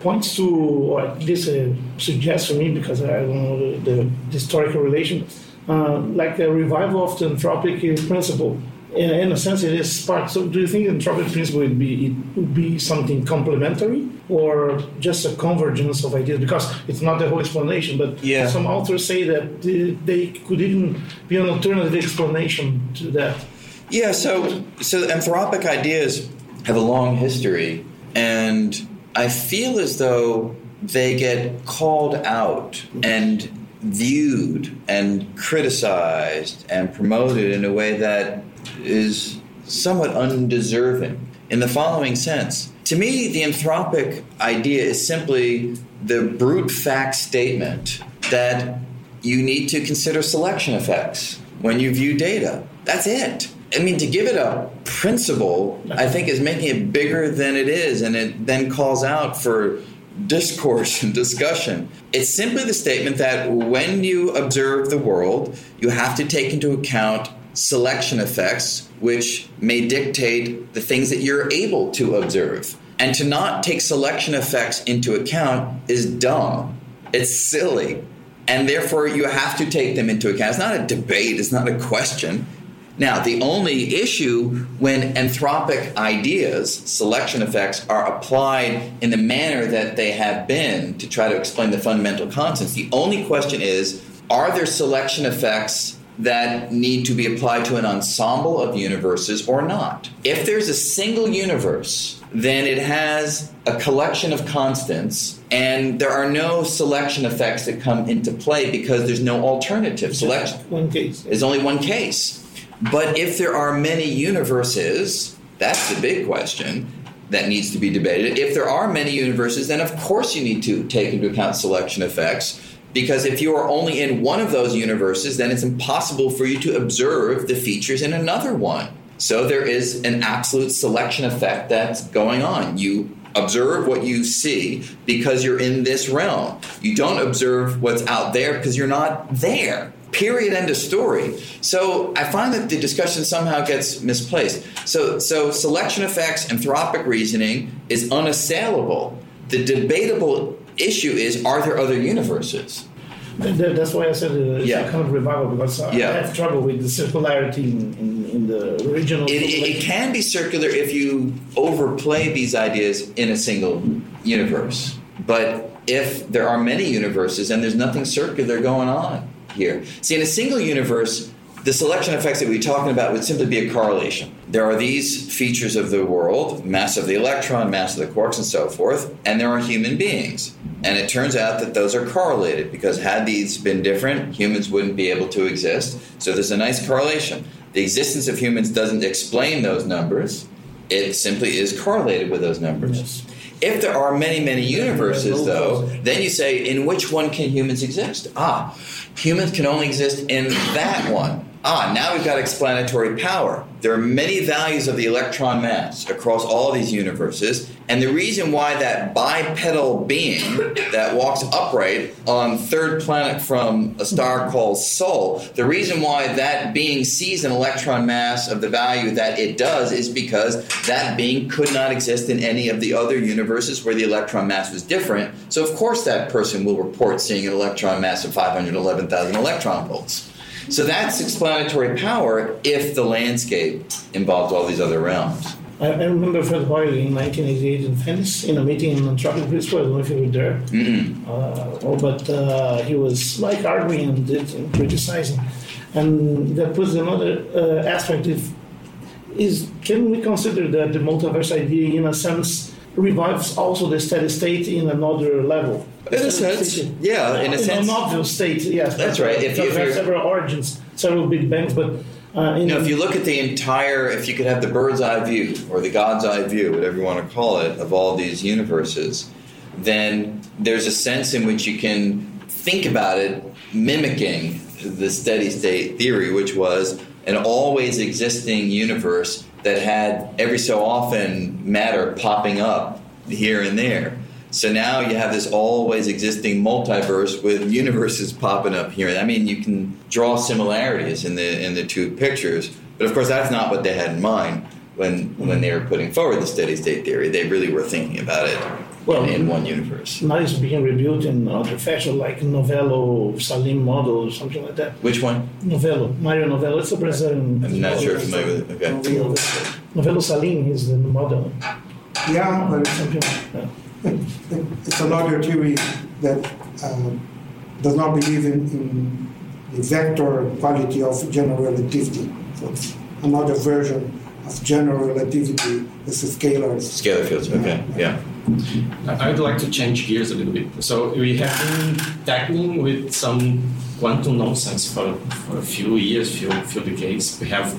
points to, or at least uh, suggests to me, because I don't know the, historical relation, uh, like the revival of the anthropic principle in, a sense, it is part. So, do you think the anthropic principle would be it would be something complementary or just a convergence of ideas? Because it's not the whole explanation, but yeah. some authors say that they could even be an alternative explanation to that. Yeah. So, so anthropic ideas have a long history, and I feel as though they get called out and viewed and criticized and promoted in a way that is somewhat undeserving in the following sense. To me, the anthropic idea is simply the brute fact statement that you need to consider selection effects when you view data. That's it. I mean, to give it a principle, I think is making it bigger than it is, and it then calls out for discourse and discussion. It's simply the statement that when you observe the world, you have to take into account selection effects, which may dictate the things that you're able to observe. And to not take selection effects into account is dumb. It's silly. And therefore, you have to take them into account. It's not a debate, it's not a question. Now, the only issue when anthropic ideas, selection effects, are applied in the manner that they have been to try to explain the fundamental constants, the only question is are there selection effects that need to be applied to an ensemble of universes or not. If there's a single universe, then it has a collection of constants, and there are no selection effects that come into play because there's no alternative. Selection one case is only one case. But if there are many universes, that's the big question that needs to be debated. If there are many universes, then of course you need to take into account selection effects because if you are only in one of those universes, then it's impossible for you to observe the features in another one. So there is an absolute selection effect that's going on. You observe what you see because you're in this realm. You don't observe what's out there because you're not there. Period. End of story. So I find that the discussion somehow gets misplaced. So, so selection effects, anthropic reasoning is unassailable. The debatable issue is are there other universes? That's why I said uh, it's yeah. kind of revival because I yeah. have trouble with the circularity in, in, in the original. It, it, it, can be circular if you overplay these ideas in a single universe. But if there are many universes and there's nothing circular going on here. See, in a single universe, the selection effects that we're talking about would simply be a correlation. There are these features of the world, mass of the electron, mass of the quarks, and so forth, and there are human beings. And it turns out that those are correlated because had these been different, humans wouldn't be able to exist. So there's a nice correlation. The existence of humans doesn't explain those numbers, it simply is correlated with those numbers. Yes. If there are many, many universes, though, then you say, in which one can humans exist? Ah, humans can only exist in that one ah, now we've got explanatory power. There are many values of the electron mass across all these universes, and the reason why that bipedal being that walks upright on third planet from a star called Sol, the reason why that being sees an electron mass of the value that it does is because that being could not exist in any of the other universes where the electron mass was different. So of course that person will report seeing an electron mass of 511,000 electron volts. So that's explanatory power if the landscape involves all these other realms. I, I remember Fred Hoyle in 1988 in Venice in a meeting in Principle. I don't know if you were there. Mm-mm. Uh, oh, but uh, he was like arguing and, did, and criticizing. And that puts another uh, aspect is, is can we consider that the multiverse idea, in a sense, revives also the steady state in another level? In a sense, state- yeah, in a sense. an obvious state, yes. That's right. If you- Because if there are you're- several origins, several big bangs, but uh, in You know, if you look at the entire, if you could have the bird's eye view or the God's eye view, whatever you want to call it, of all these universes, then there's a sense in which you can think about it mimicking the steady state theory, which was an always existing universe that had every so often matter popping up here and there. So now you have this always existing multiverse with universes popping up here. I mean, you can draw similarities in the in the two pictures, but of course that's not what they had in mind when when they were putting forward the steady state theory. They really were thinking about it Well, in one universe. now it's being rebuilt in other fashion, like Novello Salim model or something like that. Which one? Novello, Mario Novello. It's a Brazilian. I'm not sure if familiar with it. Okay. Novello Salim is the model. Yeah, but Something like that. it's another theory that um, does not believe in, in the vector quality of general relativity. So it's another version of general relativity with the scalars. Scalar fields. Okay. Yeah. I would like to change gears a little bit. So we have been tackling with some quantum nonsense for, for a few years, few few decades. We have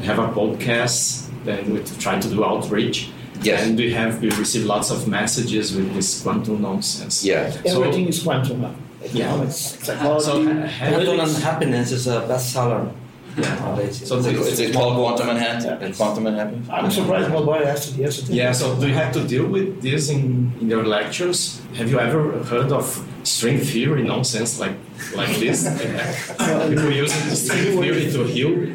we have a podcast, then we try to do outreach. Yes. And we have we receive lots of messages with this quantum nonsense. Yeah. So- Everything is quantum now. Yeah. Economics, psychology. So ha- uh, Quantum and happiness is a bestseller. Yeah. So the- Is it called quantum Manhattan? Quantum Manhattan. I'm surprised my boy asked it yesterday. Yeah, so do you have to deal with this in, in your lectures? Have you ever heard of string theory nonsense like like this? People using the string theory to heal?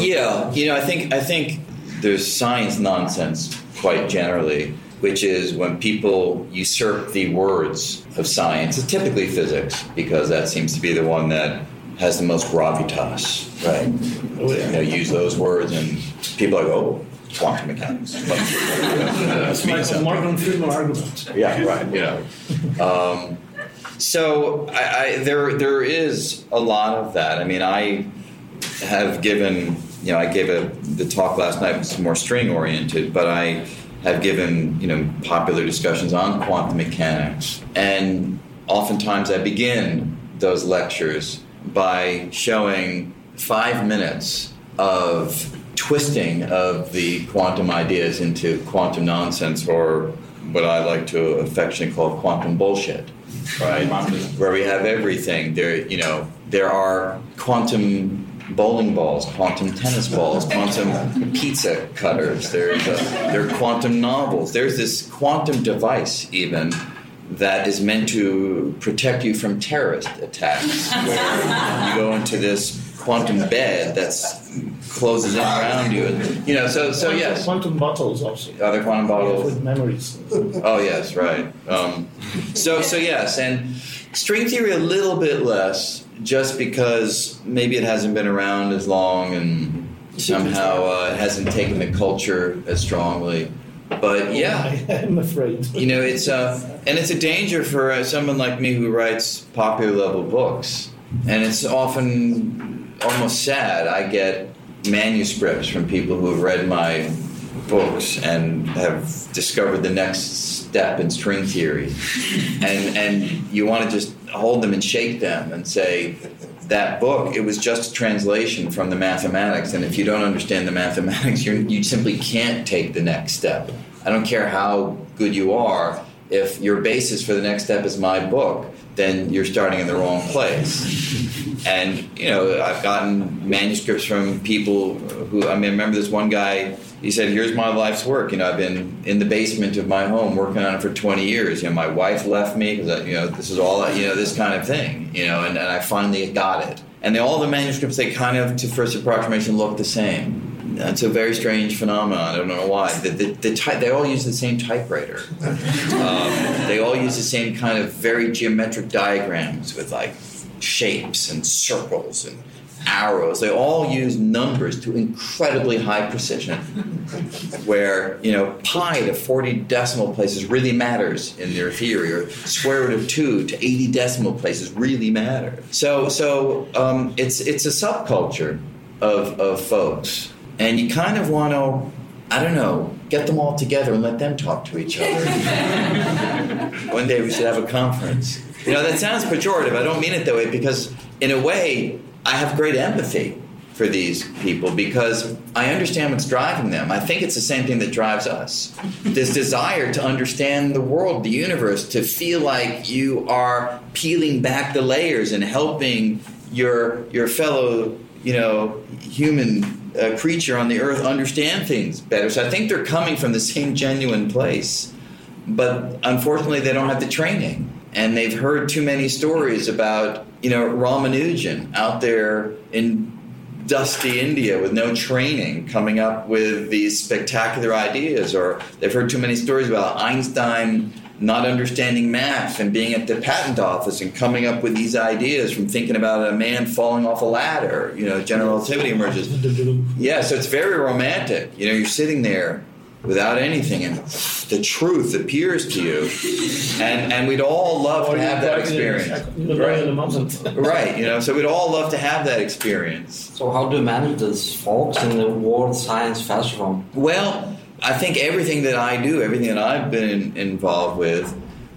Yeah, you know, I think I think there's science nonsense quite generally, which is when people usurp the words of science. It's typically physics because that seems to be the one that has the most gravitas, right? You know, use those words and people are like, oh, quantum mechanics. Must It's mean like. Morgan Freeman argument. Yeah, right. You know, um, so I, I, there there is a lot of that. I mean, I have given you know I gave a the talk last night was more string oriented, but I have given you know popular discussions on quantum mechanics, and oftentimes I begin those lectures by showing five minutes of twisting of the quantum ideas into quantum nonsense or what I like to affectionately call quantum bullshit, right? Where we have everything. There, you know, there are quantum bowling balls, quantum tennis balls, quantum pizza cutters. There's a, there are quantum novels. There's this quantum device even that is meant to protect you from terrorist attacks, where you go into this quantum bed that's closes in around you, and you know. So, so Quantum- yes, Quantum bottles also. other quantum bottles. With memories. Oh yes, right. Um, so so yes, and string theory a little bit less, just because maybe it hasn't been around as long and somehow uh, it hasn't taken the culture as strongly. But yeah, I'm afraid. you know it's uh, and it's a danger for uh, someone like me who writes popular level books, and it's often almost sad. I get manuscripts from people who have read my books and have discovered the next step in string theory, and and you want to just hold them and shake them and say. That book, it was just a translation from the mathematics, and if you don't understand the mathematics, you're, you simply can't take the next step. I don't care how good you are, if your basis for the next step is my book, then you're starting in the wrong place. And you know, I've gotten manuscripts from people who I mean, I remember this one guy. He said, "Here's my life's work. You know, I've been in the basement of my home working on it for 20 years. You know, my wife left me because you know this is all you know, this kind of thing. You know, and, and I finally got it. And they, all the manuscripts, they kind of, to first approximation, look the same. It's a very strange phenomenon. I don't know why. The, the, the ty- they all use the same typewriter. Um, they all use the same kind of very geometric diagrams with like shapes and circles and arrows. They all use numbers to incredibly high precision, where you know pi to 40 decimal places really matters in their theory, or square root of two to 80 decimal places really matter. So, so um, it's it's a subculture of of folks, and you kind of want to. I don't know, get them all together and let them talk to each other. One day we should have a conference. You know, that sounds pejorative. I don't mean it that way because, in a way, I have great empathy for these people because I understand what's driving them. I think it's the same thing that drives us. This desire to understand the world, the universe, to feel like you are peeling back the layers and helping your your fellow, you know, human uh, creature on the earth understand things better. So I think they're coming from the same genuine place. But unfortunately, they don't have the training and they've heard too many stories about you know Ramanujan out there in dusty India with no training coming up with these spectacular ideas, or they've heard too many stories about Einstein not understanding math and being at the patent office and coming up with these ideas from thinking about a man falling off a ladder. You know, general relativity emerges. Yeah, so it's very romantic. You know, you're sitting there without anything. And the truth appears to you. And and we'd all love to have that experience. right. right you know so we'd all love to have that experience. So how do you manage this folks in the world science festival well i think everything that i do everything that i've been involved with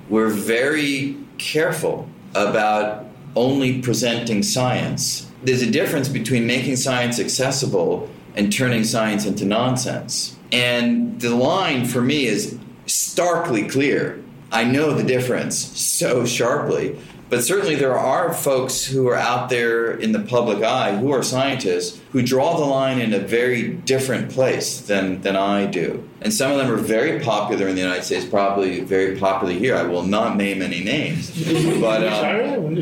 we're very careful about only presenting science. There's a difference between making science accessible and turning science into nonsense and the line for me is starkly clear. I know the difference so sharply. But certainly there are folks who are out there in the public eye who are scientists who draw the line in a very different place than, than I do. And some of them are very popular in the United States, probably very popular here. I will not name any names. but um,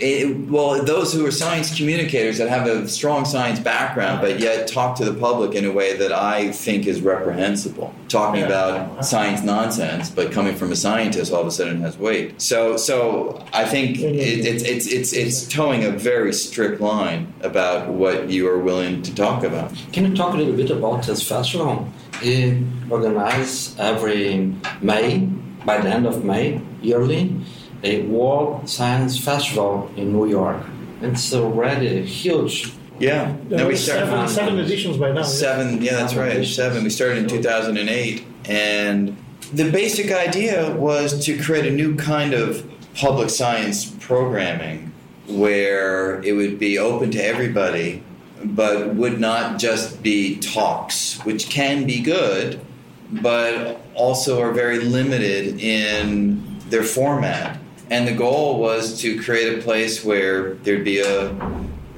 it, well, those who are science communicators that have a strong science background, but yet talk to the public in a way that I think is reprehensible. Talking about science nonsense, but coming from a scientist, all of a sudden has weight. So, so I think it, it's it's it's it's toeing a very strict line about what you are willing to talk about. Can you talk a little bit about this festival? It organized every May, by the end of May, yearly a World Science Festival in New York. It's already huge. Yeah, no, we started seven, seven editions by now. Seven, yeah, that's right. Seven. We started in 2008, and the basic idea was to create a new kind of public science programming where it would be open to everybody, but would not just be talks, which can be good, but also are very limited in their format. And the goal was to create a place where there'd be a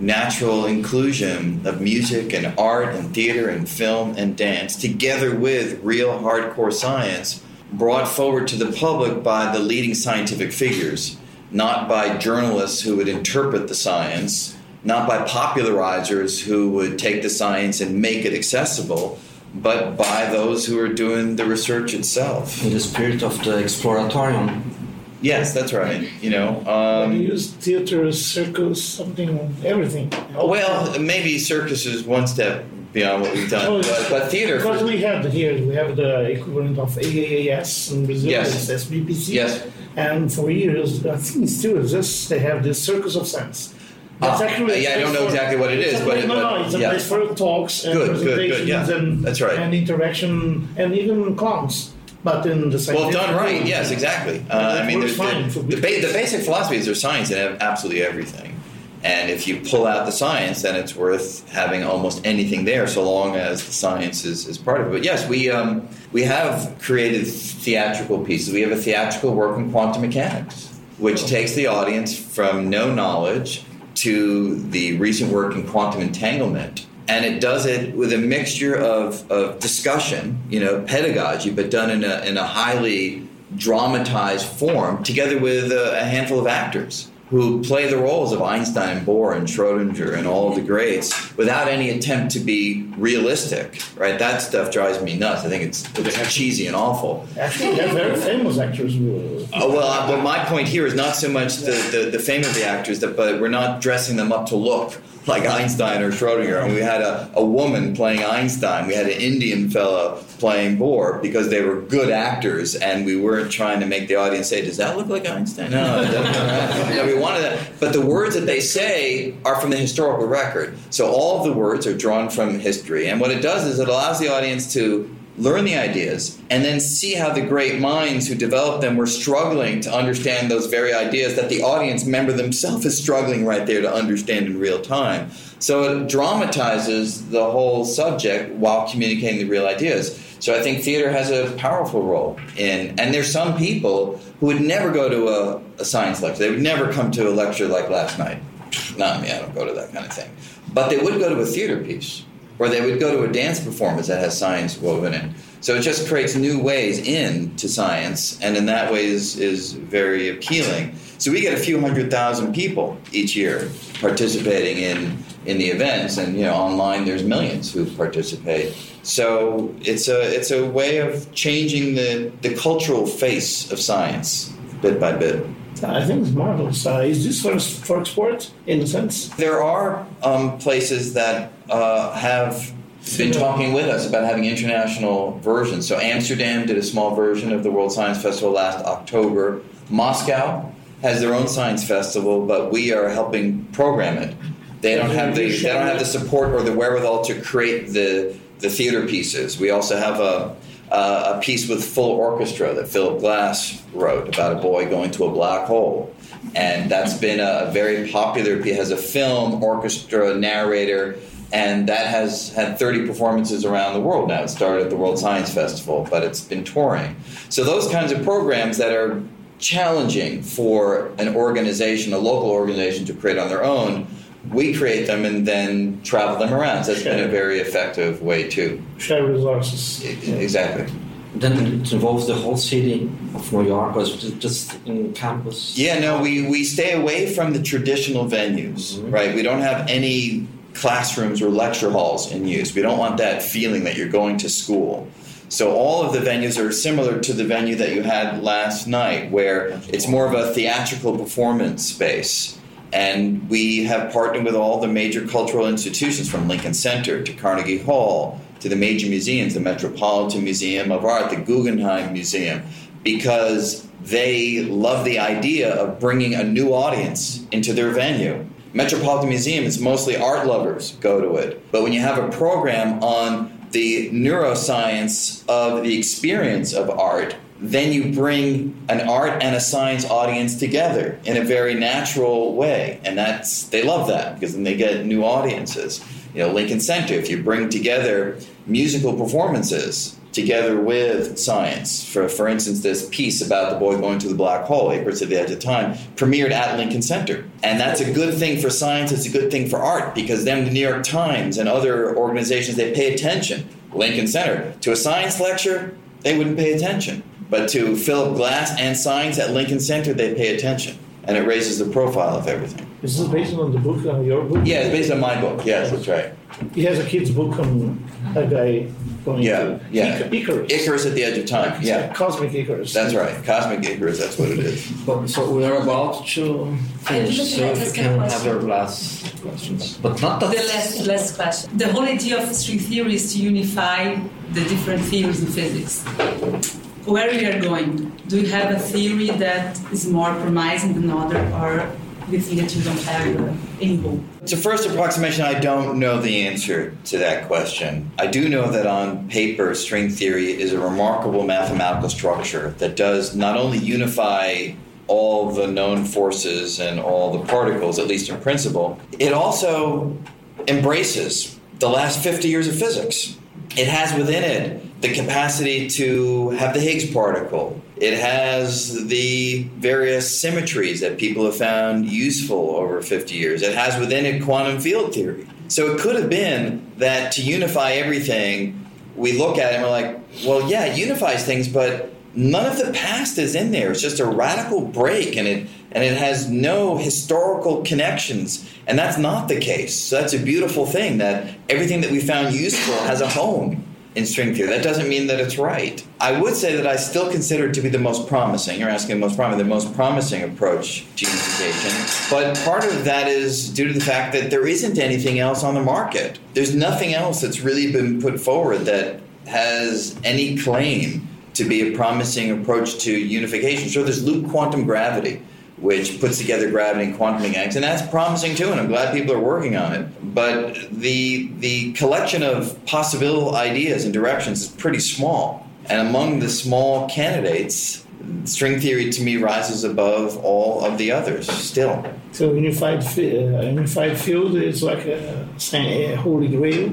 natural inclusion of music and art and theater and film and dance together with real hardcore science brought forward to the public by the leading scientific figures, not by journalists who would interpret the science, not by popularizers who would take the science and make it accessible, but by those who are doing the research itself. In the spirit of the exploratorium. Yes, that's right. You know, um, you use theater, circus, something, everything. Well, maybe circus is one step beyond what we've done, oh, but, but, theater. Because we have here, we have the equivalent of AAAS in Brazil, yes. SBPC. Yes. And for years, I think it still exists. They have the Circus of Science. That's ah, actually yeah, I don't know exactly what it is, but no, but, no, it's a yeah. place for talks and good, presentations good, good, yeah. and that's right, and interaction and even clowns but in the same well done right yes exactly. Uh, i mean there's, the, the, ba- the, basic philosophy is there's science in absolutely everything. And if you pull out the science then it's worth having almost anything there so long as the science is, is part of it. But yes we um, we have created theatrical pieces. We have a theatrical work in quantum mechanics which takes the audience from no knowledge to the recent work in quantum entanglement. And it does it with a mixture of, of discussion, you know, pedagogy, but done in a, in a highly dramatized form, together with a, a handful of actors who play the roles of Einstein, Bohr, and Schrodinger, and all of the greats without any attempt to be realistic. Right? That stuff drives me nuts. I think it's, it's cheesy and awful. Actually, they're very famous actors. Oh well, uh, but my point here is not so much the, the, the fame of the actors, that, but we're not dressing them up to look like Einstein or Schrodinger. and we had a, a woman playing Einstein. We had an Indian fellow playing Bohr because they were good actors, and we weren't trying to make the audience say, "Does that look like Einstein?" No, it doesn't. you we wanted that. But the words that they say are from the historical record. So all of the words are drawn from history, and what it does is it allows the audience to learn the ideas, and then see how the great minds who developed them were struggling to understand those very ideas that the audience member themselves is struggling right there to understand in real time. So it dramatizes the whole subject while communicating the real ideas. So I think theater has a powerful role in, and there's some people who would never go to a, a science lecture. They would never come to a lecture like last night. Not me, I don't go to that kind of thing. But they would go to a theater piece or they would go to a dance performance that has science woven in. So it just creates new ways into science, and in that way is, is very appealing. So we get a few hundred thousand people each year participating in in the events, and you know online there's millions who participate. So it's a it's a way of changing the the cultural face of science bit by bit. I think it's marvelous. Uh, is this for for export in a sense? There are um, places that uh, have been talking with us about having international versions. So Amsterdam did a small version of the World Science Festival last October. Moscow has their own science festival, but we are helping program it. They don't have the they don't have the support or the wherewithal to create the the theater pieces. We also have a uh, a piece with full orchestra that Philip Glass wrote about a boy going to a black hole. And that's been a, very popular piece, has a film, orchestra, narrator, and that has had 30 performances around the world now. It started at the World Science Festival, but it's been touring. So those kinds of programs that are challenging for an organization, a local organization, to create on their own we create them and then travel them around. So that's been a very effective way too. Share resources. Exactly. Then it involves the whole city of New York, or just in campus? Yeah, no, we, we stay away from the traditional venues, mm-hmm. right? We don't have any classrooms or lecture halls in use. We don't want that feeling that you're going to school. So all of the venues are similar to the venue that you had last night, where it's more of a theatrical performance space. And we have partnered with all the major cultural institutions from Lincoln Center to Carnegie Hall to the major museums, the Metropolitan Museum of Art, the Guggenheim Museum, because they love the idea of bringing a new audience into their venue. Metropolitan Museum is mostly art lovers go to it. But when you have a program on the neuroscience of the experience of art, then you bring an art and a science audience together in a very natural way. And that's they love that because then they get new audiences. You know lincoln center if you bring together musical performances together with science. For for instance this piece about the boy going to the black hole Icarus at the edge of time premiered at lincoln center. And that's a good thing for science it's a good thing for art because then the new york times and other organizations they pay attention. Lincoln center to a science lecture they wouldn't pay attention but to Philip Glass and signs at Lincoln Center, they pay attention, and it raises the profile of everything. Is this based on the book, on your book? Yeah, it's based on my book. Yes, that's right. He has a kid's book on a guy going yeah, to yeah. Icarus. Icarus at the edge of time. It's yeah, Cosmic Icarus. That's right. Cosmic Icarus. That's what it is. But, so we are about to finish. So we can have your last questions, but not the last last question. The whole idea of string theory is to unify the different theories in physics where we are going. Do you have a theory that is more promising than other, or do you think that you don't have uh, any hope? A first approximation. I don't know the answer to that question. I do know that on paper, string theory is a remarkable mathematical structure that does not only unify all the known forces and all the particles, at least in principle, it also embraces the last 50 years of physics. It has within it the capacity to have the Higgs particle. It has the various symmetries that people have found useful over 50 years. It has within it quantum field theory. So it could have been that to unify everything, we look at it and we're like, well, yeah, it unifies things, but none of the past is in there. It's just a radical break, and it and it has no historical connections. And that's not the case. So that's a beautiful thing that everything that we found useful has a home in string theory. That doesn't mean that it's right. I would say that I still consider it to be the most promising. You're asking the most promising, the most promising approach to unification. But part of that is due to the fact that there isn't anything else on the market. There's nothing else that's really been put forward that has any claim to be a promising approach to unification. Sure, there's loop quantum gravity which puts together gravity and quantum mechanics, and that's promising too. And I'm glad people are working on it. But the the collection of possible ideas and directions is pretty small, and among the small candidates, string theory to me rises above all of the others. Still. So unified uh, unified field is like a, a holy grail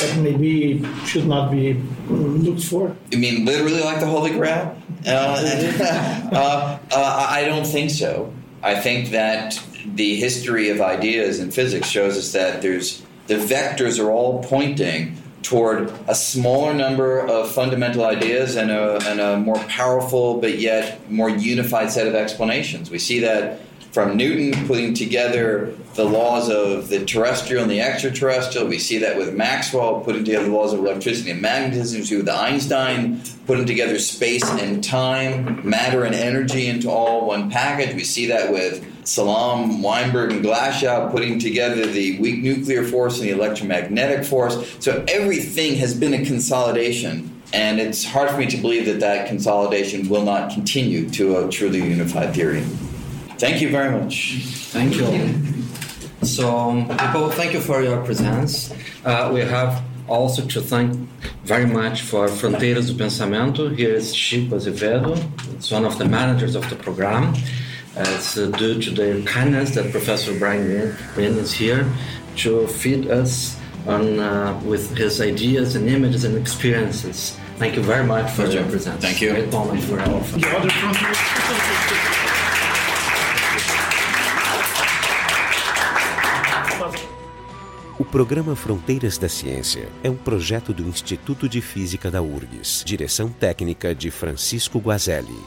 that maybe should not be looked for. You mean literally like the Holy Grail? Uh, uh, uh, I don't think so. I think that the history of ideas in physics shows us that there's the vectors are all pointing toward a smaller number of fundamental ideas and a, and a more powerful but yet more unified set of explanations. We see that from Newton putting together the laws of the terrestrial and the extraterrestrial. We see that with Maxwell putting together the laws of electricity and magnetism. We see with Einstein putting together space and time, matter and energy into all one package. We see that with Salam, Weinberg, and Glashow putting together the weak nuclear force and the electromagnetic force. So everything has been a consolidation. And it's hard for me to believe that that consolidation will not continue to a truly unified theory. Thank you very much. Thank you. So, people, thank you for your presence. Uh, we have also to thank very much for Fronteiras do Pensamento. Here is Chico Azevedo. It's one of the managers of the program. Uh, it's uh, due to the kindness that Professor Brian Greene is here to feed us on uh, with his ideas and images and experiences. Thank you very much for your presence. Thank you. Great moment for all of us. Programa Fronteiras da Ciência é um projeto do Instituto de Física da URGS, direção técnica de Francisco Guazelli.